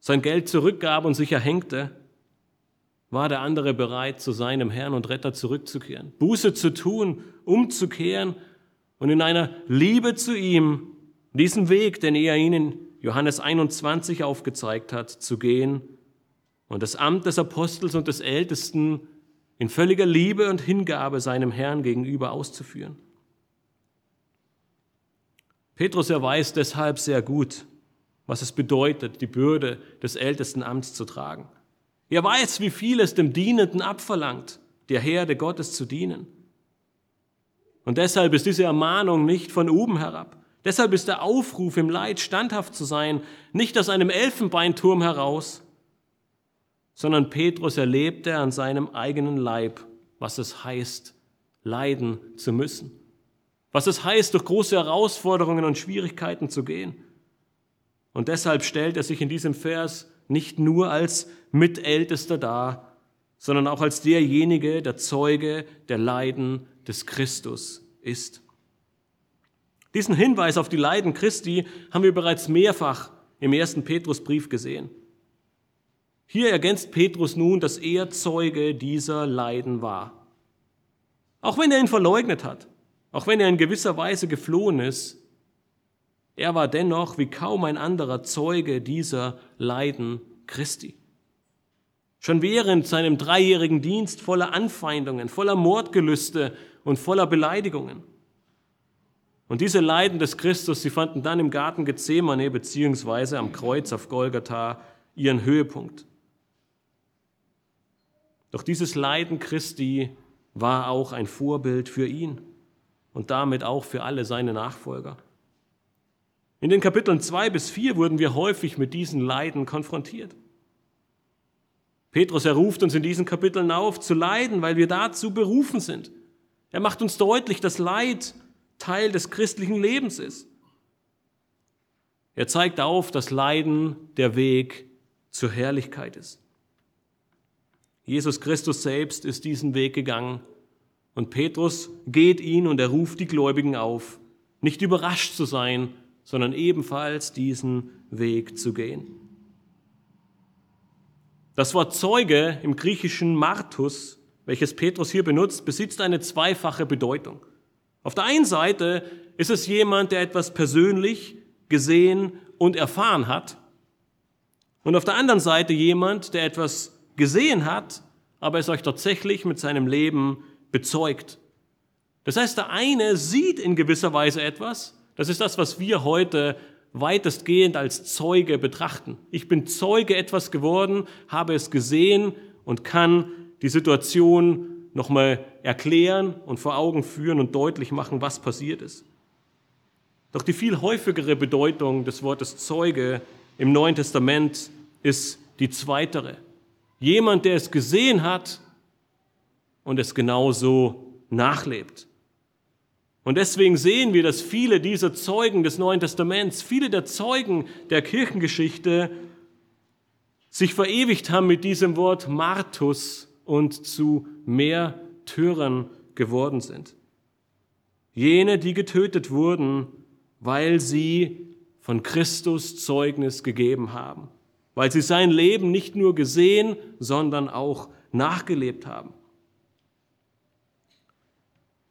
sein Geld zurückgab und sich erhängte, war der andere bereit, zu seinem Herrn und Retter zurückzukehren, Buße zu tun, umzukehren und in einer Liebe zu ihm diesen Weg, den er ihnen Johannes 21 aufgezeigt hat, zu gehen und das Amt des Apostels und des Ältesten in völliger Liebe und Hingabe seinem Herrn gegenüber auszuführen. Petrus erweist deshalb sehr gut, was es bedeutet, die Bürde des Ältestenamts zu tragen. Er weiß, wie viel es dem Dienenden abverlangt, der Herde Gottes zu dienen. Und deshalb ist diese Ermahnung nicht von oben herab. Deshalb ist der Aufruf im Leid standhaft zu sein, nicht aus einem Elfenbeinturm heraus, sondern Petrus erlebte an seinem eigenen Leib, was es heißt, leiden zu müssen. Was es heißt, durch große Herausforderungen und Schwierigkeiten zu gehen. Und deshalb stellt er sich in diesem Vers nicht nur als Mitältester dar, sondern auch als derjenige, der Zeuge der Leiden des Christus ist. Diesen Hinweis auf die Leiden Christi haben wir bereits mehrfach im ersten Petrusbrief gesehen. Hier ergänzt Petrus nun, dass er Zeuge dieser Leiden war. Auch wenn er ihn verleugnet hat, auch wenn er in gewisser Weise geflohen ist, er war dennoch wie kaum ein anderer Zeuge dieser Leiden Christi. Schon während seinem dreijährigen Dienst voller Anfeindungen, voller Mordgelüste und voller Beleidigungen. Und diese Leiden des Christus, sie fanden dann im Garten Gethsemane beziehungsweise am Kreuz auf Golgatha ihren Höhepunkt. Doch dieses Leiden Christi war auch ein Vorbild für ihn und damit auch für alle seine Nachfolger. In den Kapiteln 2 bis 4 wurden wir häufig mit diesen Leiden konfrontiert. Petrus erruft uns in diesen Kapiteln auf, zu leiden, weil wir dazu berufen sind. Er macht uns deutlich, dass Leid Teil des christlichen Lebens ist. Er zeigt auf, dass Leiden der Weg zur Herrlichkeit ist. Jesus Christus selbst ist diesen Weg gegangen und Petrus geht ihn und er ruft die Gläubigen auf, nicht überrascht zu sein, sondern ebenfalls diesen Weg zu gehen. Das Wort Zeuge im griechischen Martus, welches Petrus hier benutzt, besitzt eine zweifache Bedeutung. Auf der einen Seite ist es jemand, der etwas persönlich gesehen und erfahren hat. Und auf der anderen Seite jemand, der etwas gesehen hat, aber es euch tatsächlich mit seinem Leben bezeugt. Das heißt, der eine sieht in gewisser Weise etwas. Das ist das, was wir heute weitestgehend als Zeuge betrachten. Ich bin Zeuge etwas geworden, habe es gesehen und kann die Situation nochmal erklären und vor Augen führen und deutlich machen, was passiert ist. Doch die viel häufigere Bedeutung des Wortes Zeuge im Neuen Testament ist die zweitere. Jemand, der es gesehen hat und es genauso nachlebt. Und deswegen sehen wir, dass viele dieser Zeugen des Neuen Testaments, viele der Zeugen der Kirchengeschichte sich verewigt haben mit diesem Wort Martus und zu Märtyrern geworden sind. Jene, die getötet wurden, weil sie von Christus Zeugnis gegeben haben, weil sie sein Leben nicht nur gesehen, sondern auch nachgelebt haben.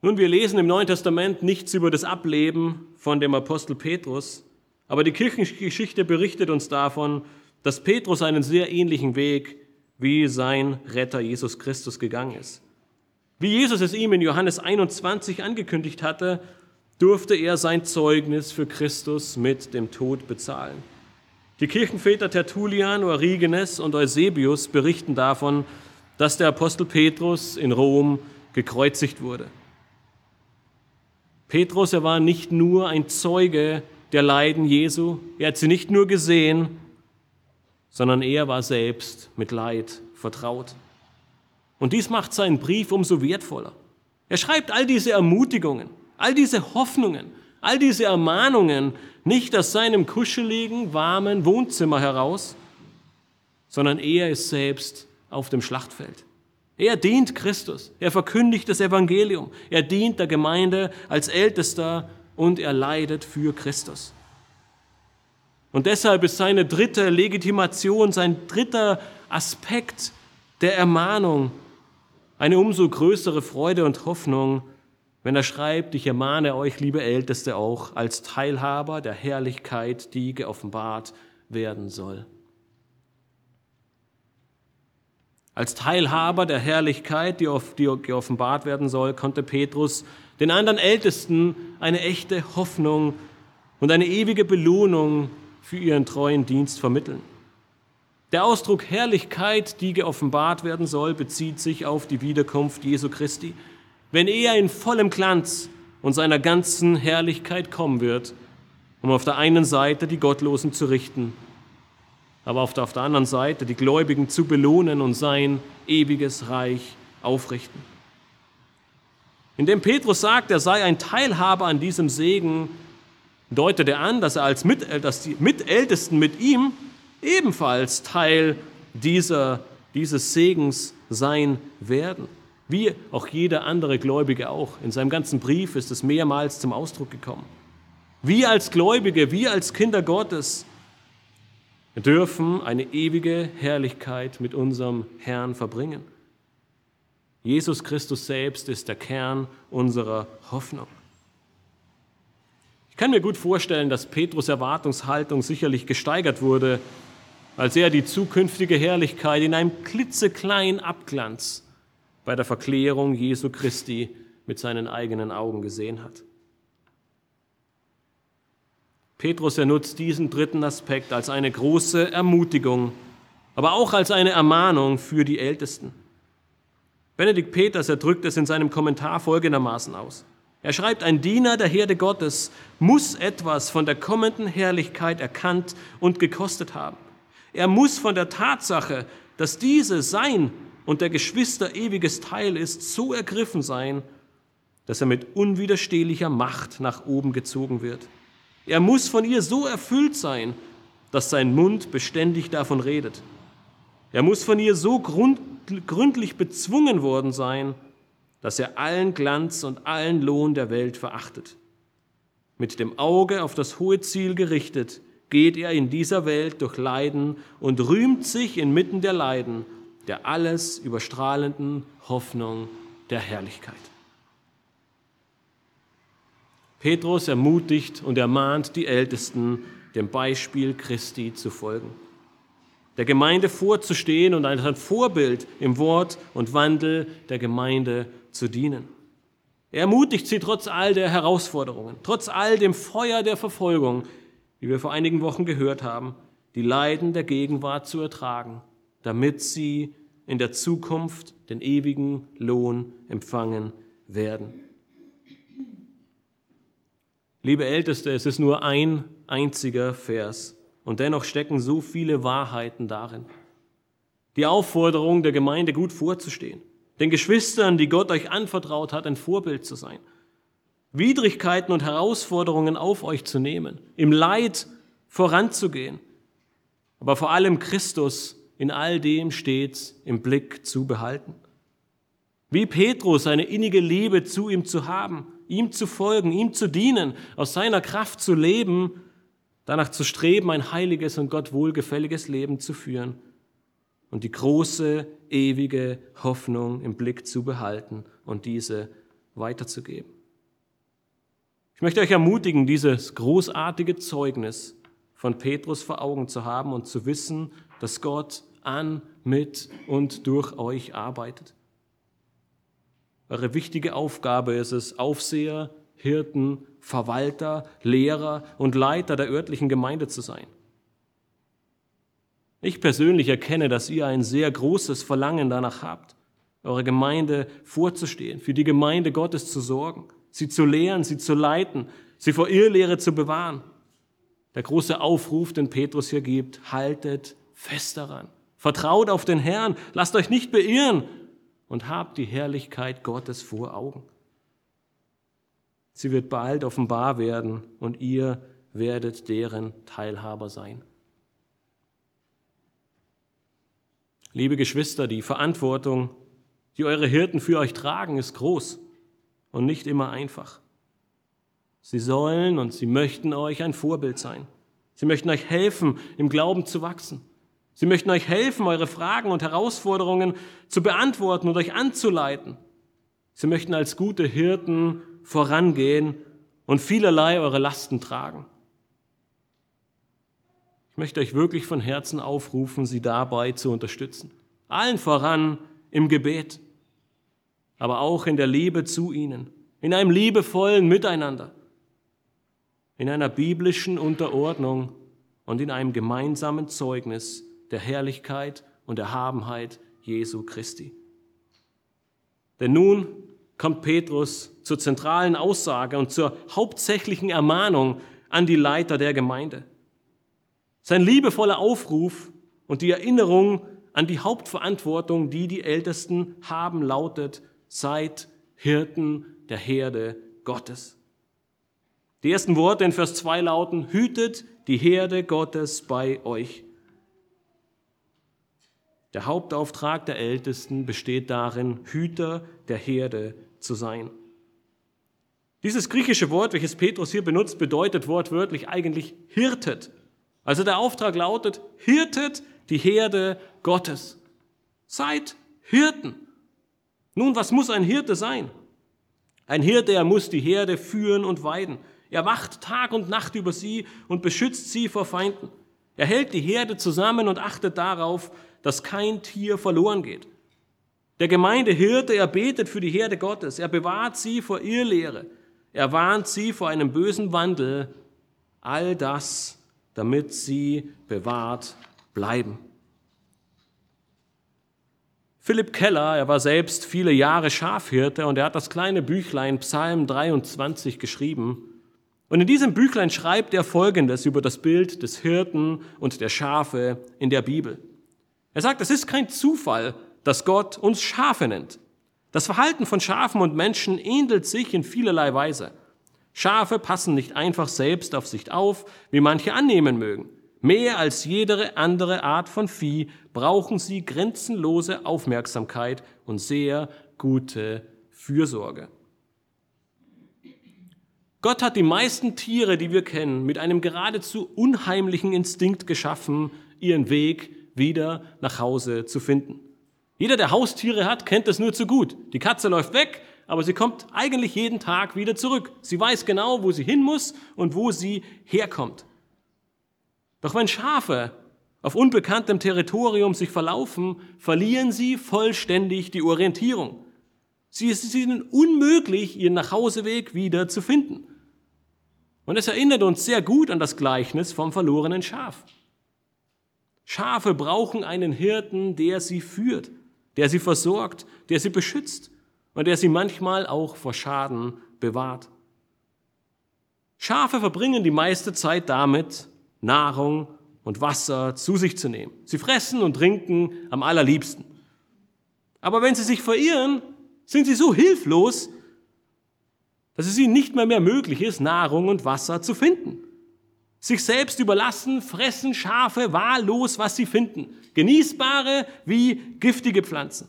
Nun, wir lesen im Neuen Testament nichts über das Ableben von dem Apostel Petrus, aber die Kirchengeschichte berichtet uns davon, dass Petrus einen sehr ähnlichen Weg wie sein Retter Jesus Christus gegangen ist. Wie Jesus es ihm in Johannes 21 angekündigt hatte, durfte er sein Zeugnis für Christus mit dem Tod bezahlen. Die Kirchenväter Tertullian, Origenes und Eusebius berichten davon, dass der Apostel Petrus in Rom gekreuzigt wurde. Petrus, er war nicht nur ein Zeuge der Leiden Jesu, er hat sie nicht nur gesehen, sondern er war selbst mit Leid vertraut. Und dies macht seinen Brief umso wertvoller. Er schreibt all diese Ermutigungen, all diese Hoffnungen, all diese Ermahnungen nicht aus seinem kuscheligen, warmen Wohnzimmer heraus, sondern er ist selbst auf dem Schlachtfeld. Er dient Christus, er verkündigt das Evangelium, er dient der Gemeinde als Ältester und er leidet für Christus. Und deshalb ist seine dritte Legitimation, sein dritter Aspekt der Ermahnung eine umso größere Freude und Hoffnung, wenn er schreibt, ich ermahne euch, liebe Älteste, auch als Teilhaber der Herrlichkeit, die geoffenbart werden soll. Als Teilhaber der Herrlichkeit, die, geoffenbart werden soll, konnte Petrus den anderen Ältesten eine echte Hoffnung und eine ewige Belohnung für ihren treuen Dienst vermitteln. Der Ausdruck Herrlichkeit, die geoffenbart werden soll, bezieht sich auf die Wiederkunft Jesu Christi, wenn er in vollem Glanz und seiner ganzen Herrlichkeit kommen wird, um auf der einen Seite die Gottlosen zu richten, aber auf der, auf der anderen Seite die Gläubigen zu belohnen und sein ewiges Reich aufrichten. Indem Petrus sagt, er sei ein Teilhaber an diesem Segen, deutet er an, dass er als Mitäl dass die Mitältesten mit ihm ebenfalls Teil dieser, dieses Segens sein werden. Wie auch jeder andere Gläubige auch. In seinem ganzen Brief ist es mehrmals zum Ausdruck gekommen. Wir als Gläubige, wir als Kinder Gottes dürfen eine ewige Herrlichkeit mit unserem Herrn verbringen. Jesus Christus selbst ist der Kern unserer Hoffnung. Ich kann mir gut vorstellen, dass Petrus Erwartungshaltung sicherlich gesteigert wurde, als er die zukünftige Herrlichkeit in einem klitzekleinen Abglanz bei der Verklärung Jesu Christi mit seinen eigenen Augen gesehen hat. Petrus ernutzt diesen dritten Aspekt als eine große Ermutigung, aber auch als eine Ermahnung für die Ältesten. Benedikt Peters, er drückt es in seinem Kommentar folgendermaßen aus. Er schreibt, ein Diener der Herde Gottes muss etwas von der kommenden Herrlichkeit erkannt und gekostet haben. Er muss von der Tatsache, dass diese sein und der Geschwister ewiges Teil ist, so ergriffen sein, dass er mit unwiderstehlicher Macht nach oben gezogen wird. Er muss von ihr so erfüllt sein, dass sein Mund beständig davon redet. Er muss von ihr so gründlich bezwungen worden sein, dass er allen Glanz und allen Lohn der Welt verachtet. Mit dem Auge auf das hohe Ziel gerichtet, geht er in dieser Welt durch Leiden und rühmt sich inmitten der Leiden der alles überstrahlenden Hoffnung der Herrlichkeit. Petrus ermutigt und ermahnt die Ältesten, dem Beispiel Christi zu folgen, der Gemeinde vorzustehen und ein Vorbild im Wort und Wandel der Gemeinde zu dienen. Er ermutigt sie trotz all der Herausforderungen, trotz all dem Feuer der Verfolgung, wie wir vor einigen Wochen gehört haben, die Leiden der Gegenwart zu ertragen, damit sie in der Zukunft den ewigen Lohn empfangen werden. Liebe Älteste, es ist nur ein einziger Vers und dennoch stecken so viele Wahrheiten darin. Die Aufforderung der Gemeinde gut vorzustehen, den Geschwistern, die Gott euch anvertraut hat, ein Vorbild zu sein. Widrigkeiten und Herausforderungen auf euch zu nehmen, im Leid voranzugehen, aber vor allem Christus in all dem stets im Blick zu behalten. Wie Petrus eine innige Liebe zu ihm zu haben, ihm zu folgen, ihm zu dienen, aus seiner Kraft zu leben, danach zu streben, ein heiliges und Gott wohlgefälliges Leben zu führen und die große, ewige Hoffnung im Blick zu behalten und diese weiterzugeben. Ich möchte euch ermutigen, dieses großartige Zeugnis von Petrus vor Augen zu haben und zu wissen, dass Gott an, mit und durch euch arbeitet. Eure wichtige Aufgabe ist es, Aufseher, Hirten, Verwalter, Lehrer und Leiter der örtlichen Gemeinde zu sein. Ich persönlich erkenne, dass ihr ein sehr großes Verlangen danach habt, eure Gemeinde vorzustehen, für die Gemeinde Gottes zu sorgen sie zu lehren, sie zu leiten, sie vor Irrlehre zu bewahren. Der große Aufruf, den Petrus hier gibt, haltet fest daran. Vertraut auf den Herrn, lasst euch nicht beirren und habt die Herrlichkeit Gottes vor Augen. Sie wird bald offenbar werden und ihr werdet deren Teilhaber sein. Liebe Geschwister, die Verantwortung, die eure Hirten für euch tragen, ist groß und nicht immer einfach. Sie sollen und sie möchten euch ein Vorbild sein. Sie möchten euch helfen, im Glauben zu wachsen. Sie möchten euch helfen, eure Fragen und Herausforderungen zu beantworten und euch anzuleiten. Sie möchten als gute Hirten vorangehen und vielerlei eure Lasten tragen. Ich möchte euch wirklich von Herzen aufrufen, sie dabei zu unterstützen. Allen voran im Gebet, aber auch in der Liebe zu ihnen, in einem liebevollen Miteinander, in einer biblischen Unterordnung und in einem gemeinsamen Zeugnis der Herrlichkeit und Erhabenheit Jesu Christi. Denn nun kommt Petrus zur zentralen Aussage und zur hauptsächlichen Ermahnung an die Leiter der Gemeinde. Sein liebevoller Aufruf und die Erinnerung an die Hauptverantwortung, die die Ältesten haben, lautet, seid Hirten der Herde Gottes. Die ersten Worte in Vers 2 lauten, hütet die Herde Gottes bei euch. Der Hauptauftrag der Ältesten besteht darin, Hüter der Herde zu sein. Dieses griechische Wort, welches Petrus hier benutzt, bedeutet wortwörtlich eigentlich Hirtet. Also der Auftrag lautet, Hirtet die Herde Gottes. Seid Hirten. Nun, was muss ein Hirte sein? Ein Hirte, er muss die Herde führen und weiden. Er wacht Tag und Nacht über sie und beschützt sie vor Feinden. Er hält die Herde zusammen und achtet darauf, dass kein Tier verloren geht. Der Gemeindehirte, er betet für die Herde Gottes, er bewahrt sie vor Irrlehre, er warnt sie vor einem bösen Wandel, all das, damit sie bewahrt bleiben. Philipp Keller, er war selbst viele Jahre Schafhirte und er hat das kleine Büchlein Psalm 23 geschrieben. Und in diesem Büchlein schreibt er Folgendes über das Bild des Hirten und der Schafe in der Bibel. Er sagt, es ist kein Zufall, dass Gott uns Schafe nennt. Das Verhalten von Schafen und Menschen ähnelt sich in vielerlei Weise. Schafe passen nicht einfach selbst auf sich auf, wie manche annehmen mögen. Mehr als jede andere Art von Vieh brauchen sie grenzenlose Aufmerksamkeit und sehr gute Fürsorge. Gott hat die meisten Tiere, die wir kennen, mit einem geradezu unheimlichen Instinkt geschaffen, ihren Weg wieder nach Hause zu finden. Jeder, der Haustiere hat, kennt das nur zu gut. Die Katze läuft weg, aber sie kommt eigentlich jeden Tag wieder zurück. Sie weiß genau, wo sie hin muss und wo sie herkommt. Doch wenn Schafe auf unbekanntem Territorium sich verlaufen, verlieren sie vollständig die Orientierung. Sie ist ihnen unmöglich, ihren Nachhauseweg wieder zu finden. Und es erinnert uns sehr gut an das Gleichnis vom verlorenen Schaf. Schafe brauchen einen Hirten, der sie führt, der sie versorgt, der sie beschützt und der sie manchmal auch vor Schaden bewahrt. Schafe verbringen die meiste Zeit damit, Nahrung und Wasser zu sich zu nehmen. Sie fressen und trinken am allerliebsten. Aber wenn sie sich verirren, sind sie so hilflos, dass es ihnen nicht mehr, mehr möglich ist, Nahrung und Wasser zu finden. Sich selbst überlassen, fressen Schafe wahllos, was sie finden. Genießbare wie giftige Pflanzen.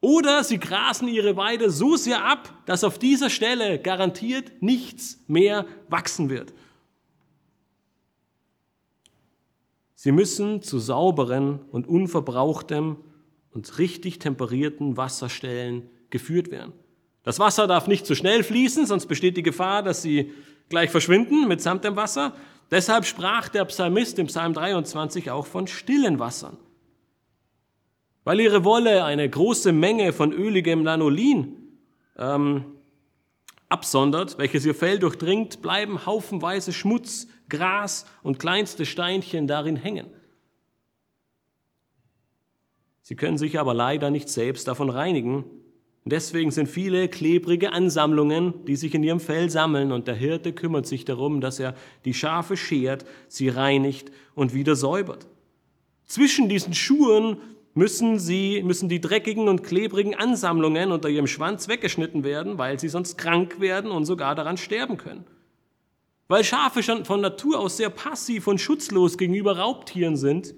Oder sie grasen ihre Weide so sehr ab, dass auf dieser Stelle garantiert nichts mehr wachsen wird. Sie müssen zu sauberen und unverbrauchtem und richtig temperierten Wasserstellen geführt werden. Das Wasser darf nicht zu schnell fließen, sonst besteht die Gefahr, dass sie gleich verschwinden mitsamt dem Wasser. Deshalb sprach der Psalmist im Psalm 23 auch von stillen Wassern. Weil ihre Wolle eine große Menge von öligem Lanolin ähm, absondert, welches ihr Fell durchdringt, bleiben haufenweise Schmutz, Gras und kleinste Steinchen darin hängen. Sie können sich aber leider nicht selbst davon reinigen, und deswegen sind viele klebrige Ansammlungen, die sich in ihrem Fell sammeln und der Hirte kümmert sich darum, dass er die Schafe schert, sie reinigt und wieder säubert. Zwischen diesen Schuhen müssen sie, müssen die dreckigen und klebrigen Ansammlungen unter ihrem Schwanz weggeschnitten werden, weil sie sonst krank werden und sogar daran sterben können. Weil Schafe schon von Natur aus sehr passiv und schutzlos gegenüber Raubtieren sind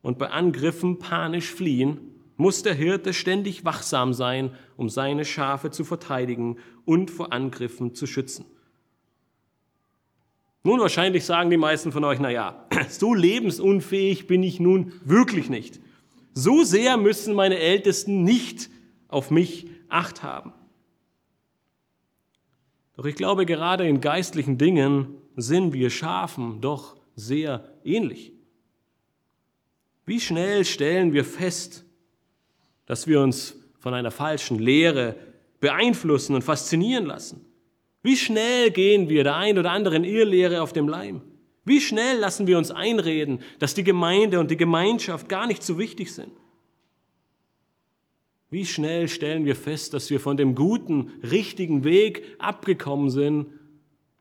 und bei Angriffen panisch fliehen, muss der Hirte ständig wachsam sein, um seine Schafe zu verteidigen und vor Angriffen zu schützen. Nun, wahrscheinlich sagen die meisten von euch, na ja, so lebensunfähig bin ich nun wirklich nicht. So sehr müssen meine Ältesten nicht auf mich Acht haben. Doch ich glaube, gerade in geistlichen Dingen sind wir Schafen doch sehr ähnlich. Wie schnell stellen wir fest, dass wir uns von einer falschen Lehre beeinflussen und faszinieren lassen? Wie schnell gehen wir der ein oder anderen Irrlehre auf dem Leim? Wie schnell lassen wir uns einreden, dass die Gemeinde und die Gemeinschaft gar nicht so wichtig sind? Wie schnell stellen wir fest, dass wir von dem guten, richtigen Weg abgekommen sind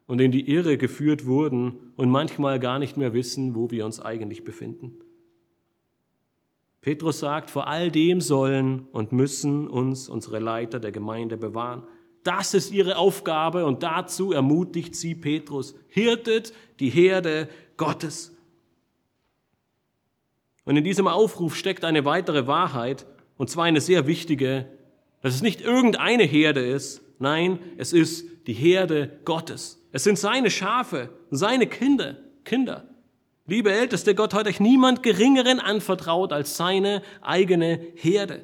und in die Irre geführt wurden und manchmal gar nicht mehr wissen, wo wir uns eigentlich befinden? Petrus sagt, vor all dem sollen und müssen uns unsere Leiter der Gemeinde bewahren. Das ist ihre Aufgabe und dazu ermutigt sie Petrus. Hirtet die Herde Gottes. Und in diesem Aufruf steckt eine weitere Wahrheit, und zwar eine sehr wichtige, dass es nicht irgendeine Herde ist, nein, es ist die Herde Gottes. Es sind seine Schafe, seine Kinder, Kinder. Liebe Älteste, Gott hat euch niemand Geringeren anvertraut als seine eigene Herde.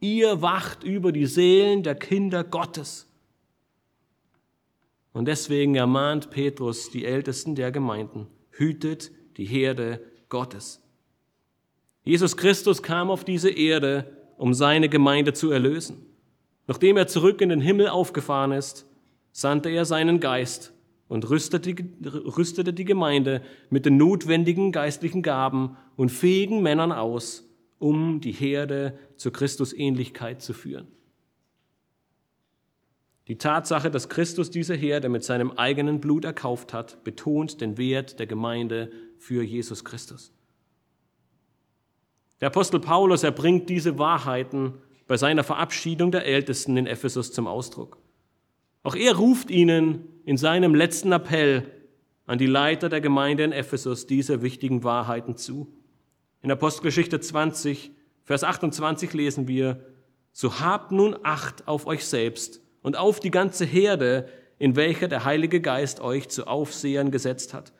Ihr wacht über die Seelen der Kinder Gottes. Und deswegen ermahnt Petrus die Ältesten der Gemeinden, hütet die Herde Gottes. Jesus Christus kam auf diese Erde, um seine Gemeinde zu erlösen. Nachdem er zurück in den Himmel aufgefahren ist, sandte er seinen Geist und rüstete, rüstete die Gemeinde mit den notwendigen geistlichen Gaben und fähigen Männern aus, um die Herde zur Christusähnlichkeit zu führen. Die Tatsache, dass Christus diese Herde mit seinem eigenen Blut erkauft hat, betont den Wert der Gemeinde für Jesus Christus. Der Apostel Paulus erbringt diese Wahrheiten bei seiner Verabschiedung der Ältesten in Ephesus zum Ausdruck. Auch er ruft ihnen in seinem letzten Appell an die Leiter der Gemeinde in Ephesus diese wichtigen Wahrheiten zu. In Apostelgeschichte 20, Vers 28 lesen wir, so habt nun Acht auf euch selbst und auf die ganze Herde, in welcher der Heilige Geist euch zu Aufsehern gesetzt hat,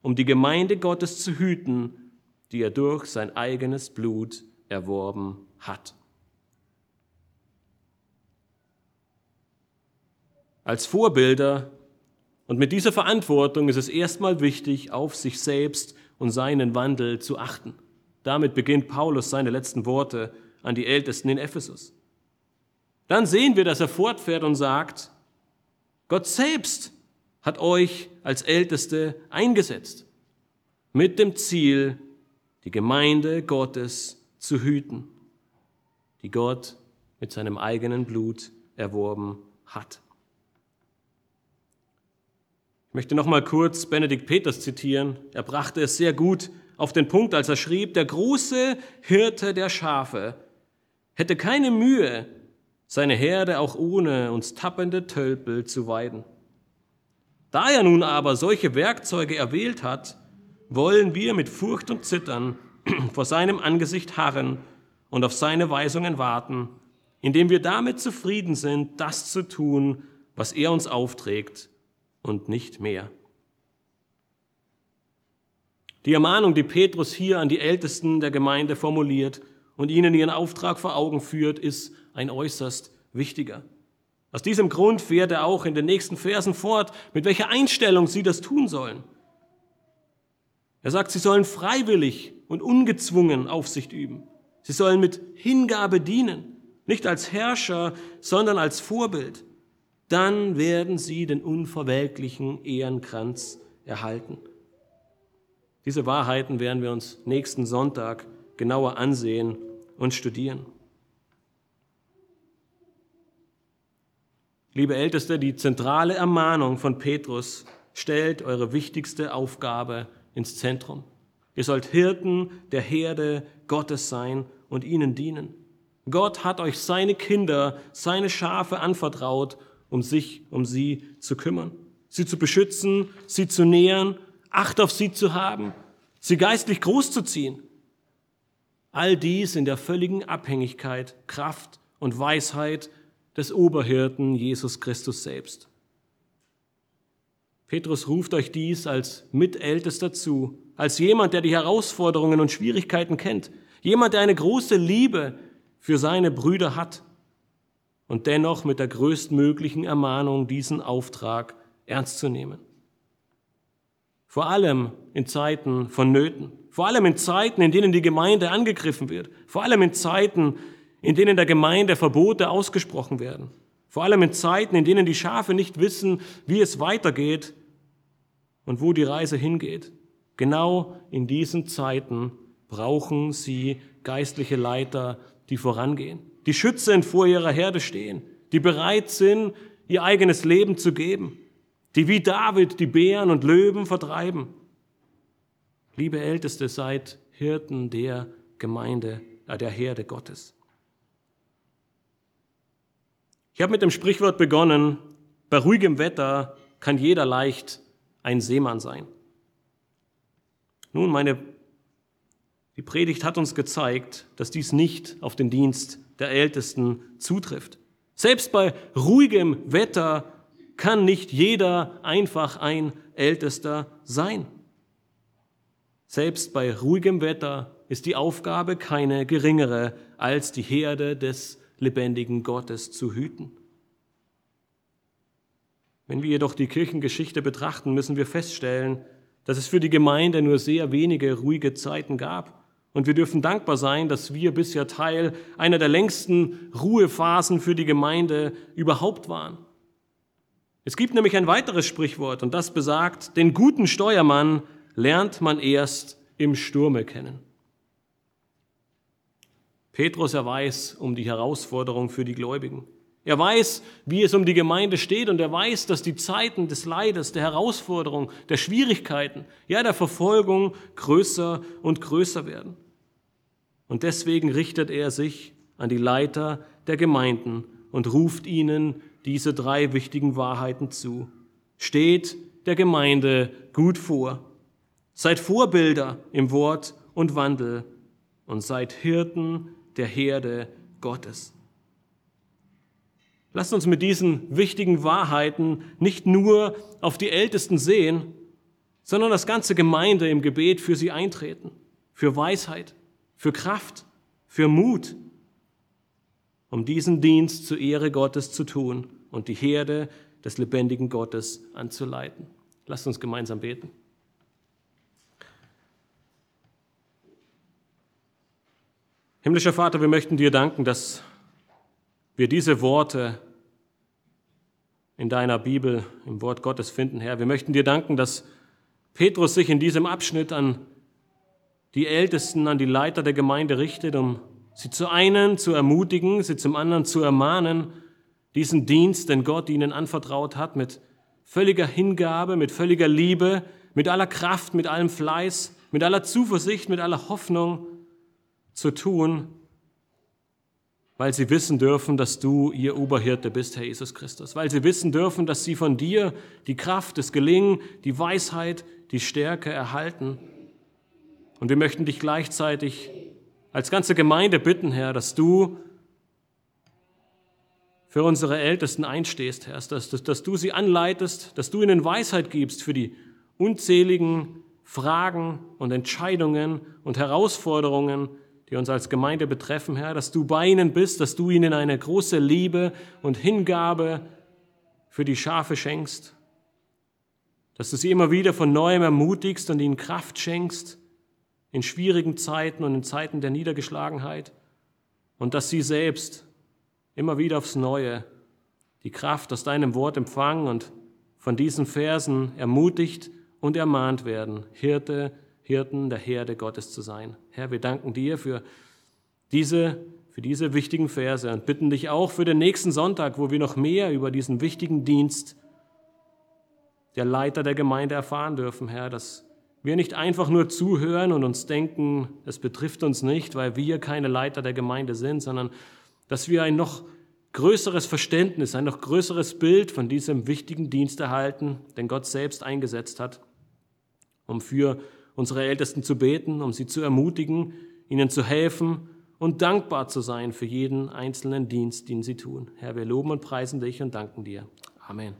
um die Gemeinde Gottes zu hüten, die er durch sein eigenes Blut erworben hat. Als Vorbilder und mit dieser Verantwortung ist es erstmal wichtig, auf sich selbst und seinen Wandel zu achten. Damit beginnt Paulus seine letzten Worte an die Ältesten in Ephesus. Dann sehen wir, dass er fortfährt und sagt, Gott selbst hat euch als Älteste eingesetzt, mit dem Ziel, die Gemeinde Gottes zu hüten, die Gott mit seinem eigenen Blut erworben hat. Ich möchte noch mal kurz Benedikt Peters zitieren. Er brachte es sehr gut auf den Punkt, als er schrieb, der große Hirte der Schafe hätte keine Mühe, seine Herde auch ohne uns tappende Tölpel zu weiden. Da er nun aber solche Werkzeuge erwählt hat, wollen wir mit Furcht und Zittern vor seinem Angesicht harren und auf seine Weisungen warten, indem wir damit zufrieden sind, das zu tun, was er uns aufträgt und nicht mehr. Die Ermahnung, die Petrus hier an die Ältesten der Gemeinde formuliert und ihnen ihren Auftrag vor Augen führt, ist ein äußerst wichtiger. Aus diesem Grund fährt er auch in den nächsten Versen fort, mit welcher Einstellung sie das tun sollen. Er sagt, sie sollen freiwillig und ungezwungen Aufsicht üben. Sie sollen mit Hingabe dienen, nicht als Herrscher, sondern als Vorbild. Dann werden sie den unverwelklichen Ehrenkranz erhalten. Diese Wahrheiten werden wir uns nächsten Sonntag genauer ansehen und studieren. Liebe Älteste, die zentrale Ermahnung von Petrus stellt eure wichtigste Aufgabe ins Zentrum. Ihr sollt Hirten der Herde Gottes sein und ihnen dienen. Gott hat euch seine Kinder, seine Schafe anvertraut, um sich um sie zu kümmern, sie zu beschützen, sie zu nähern, Acht auf sie zu haben, sie geistlich großzuziehen. All dies in der völligen Abhängigkeit, Kraft und Weisheit des Oberhirten Jesus Christus selbst. Petrus ruft euch dies als Mitältester zu, als jemand, der die Herausforderungen und Schwierigkeiten kennt, jemand, der eine große Liebe für seine Brüder hat und dennoch mit der größtmöglichen Ermahnung diesen Auftrag ernst zu nehmen. Vor allem in Zeiten von Nöten, vor allem in Zeiten, in denen die Gemeinde angegriffen wird, vor allem in Zeiten, in denen der Gemeinde Verbote ausgesprochen werden, vor allem in Zeiten, in denen die Schafe nicht wissen, wie es weitergeht und wo die Reise hingeht. Genau in diesen Zeiten brauchen sie geistliche Leiter, die vorangehen, die schützend vor ihrer Herde stehen, die bereit sind, ihr eigenes Leben zu geben, die wie David die Bären und Löwen vertreiben. Liebe Älteste, seid Hirten der Gemeinde, äh, der Herde Gottes. Ich habe mit dem Sprichwort begonnen, bei ruhigem Wetter kann jeder leicht ein Seemann sein. Nun, meine, die Predigt hat uns gezeigt, dass dies nicht auf den Dienst der Ältesten zutrifft. Selbst bei ruhigem Wetter kann nicht jeder einfach ein Ältester sein. Selbst bei ruhigem Wetter ist die Aufgabe keine geringere, als die Herde des lebendigen Gottes zu hüten. Wenn wir jedoch die Kirchengeschichte betrachten, müssen wir feststellen, dass es für die Gemeinde nur sehr wenige ruhige Zeiten gab. Und wir dürfen dankbar sein, dass wir bisher Teil einer der längsten Ruhephasen für die Gemeinde überhaupt waren. Es gibt nämlich ein weiteres Sprichwort und das besagt, den guten Steuermann lernt man erst im Sturme kennen. Petrus, er weiß um die Herausforderung für die Gläubigen. Er weiß, wie es um die Gemeinde steht und er weiß, dass die Zeiten des Leides, der Herausforderung, der Schwierigkeiten, ja der Verfolgung größer und größer werden. Und deswegen richtet er sich an die Leiter der Gemeinden und ruft ihnen diese drei wichtigen Wahrheiten zu. Steht der Gemeinde gut vor. Seid Vorbilder im Wort und Wandel und seid Hirten der Herde Gottes. Lasst uns mit diesen wichtigen Wahrheiten nicht nur auf die Ältesten sehen, sondern das ganze Gemeinde im Gebet für sie eintreten, für Weisheit, für Kraft, für Mut, um diesen Dienst zur Ehre Gottes zu tun und die Herde des lebendigen Gottes anzuleiten. Lasst uns gemeinsam beten. Himmlischer Vater, wir möchten dir danken, dass wir diese Worte in deiner Bibel, im Wort Gottes finden, Herr. Wir möchten dir danken, dass Petrus sich in diesem Abschnitt an die Ältesten, an die Leiter der Gemeinde richtet, um sie zu einen zu ermutigen, sie zum anderen zu ermahnen, diesen Dienst, den Gott ihnen anvertraut hat, mit völliger Hingabe, mit völliger Liebe, mit aller Kraft, mit allem Fleiß, mit aller Zuversicht, mit aller Hoffnung zu tun, weil sie wissen dürfen, dass du ihr Oberhirte bist, Herr Jesus Christus, weil sie wissen dürfen, dass sie von dir die Kraft, das Gelingen, die Weisheit, die Stärke erhalten. Und wir möchten dich gleichzeitig als ganze Gemeinde bitten, Herr, dass du für unsere Ältesten einstehst, Herr, dass, dass, dass du sie anleitest, dass du ihnen Weisheit gibst für die unzähligen Fragen und Entscheidungen und Herausforderungen, die uns als Gemeinde betreffen, Herr, dass du bei ihnen bist, dass du ihnen eine große Liebe und Hingabe für die Schafe schenkst, dass du sie immer wieder von neuem ermutigst und ihnen Kraft schenkst in schwierigen Zeiten und in Zeiten der Niedergeschlagenheit und dass sie selbst immer wieder aufs Neue die Kraft aus deinem Wort empfangen und von diesen Versen ermutigt und ermahnt werden, Hirte Hirten der Herde Gottes zu sein. Herr, wir danken dir für diese, für diese wichtigen Verse und bitten dich auch für den nächsten Sonntag, wo wir noch mehr über diesen wichtigen Dienst der Leiter der Gemeinde erfahren dürfen, Herr, dass wir nicht einfach nur zuhören und uns denken, es betrifft uns nicht, weil wir keine Leiter der Gemeinde sind, sondern dass wir ein noch größeres Verständnis, ein noch größeres Bild von diesem wichtigen Dienst erhalten, den Gott selbst eingesetzt hat, um für unsere Ältesten zu beten, um sie zu ermutigen ihnen zu helfen und dankbar zu sein für jeden einzelnen Dienst, den sie tun. Herr, wir loben und preisen dich und danken dir. Amen.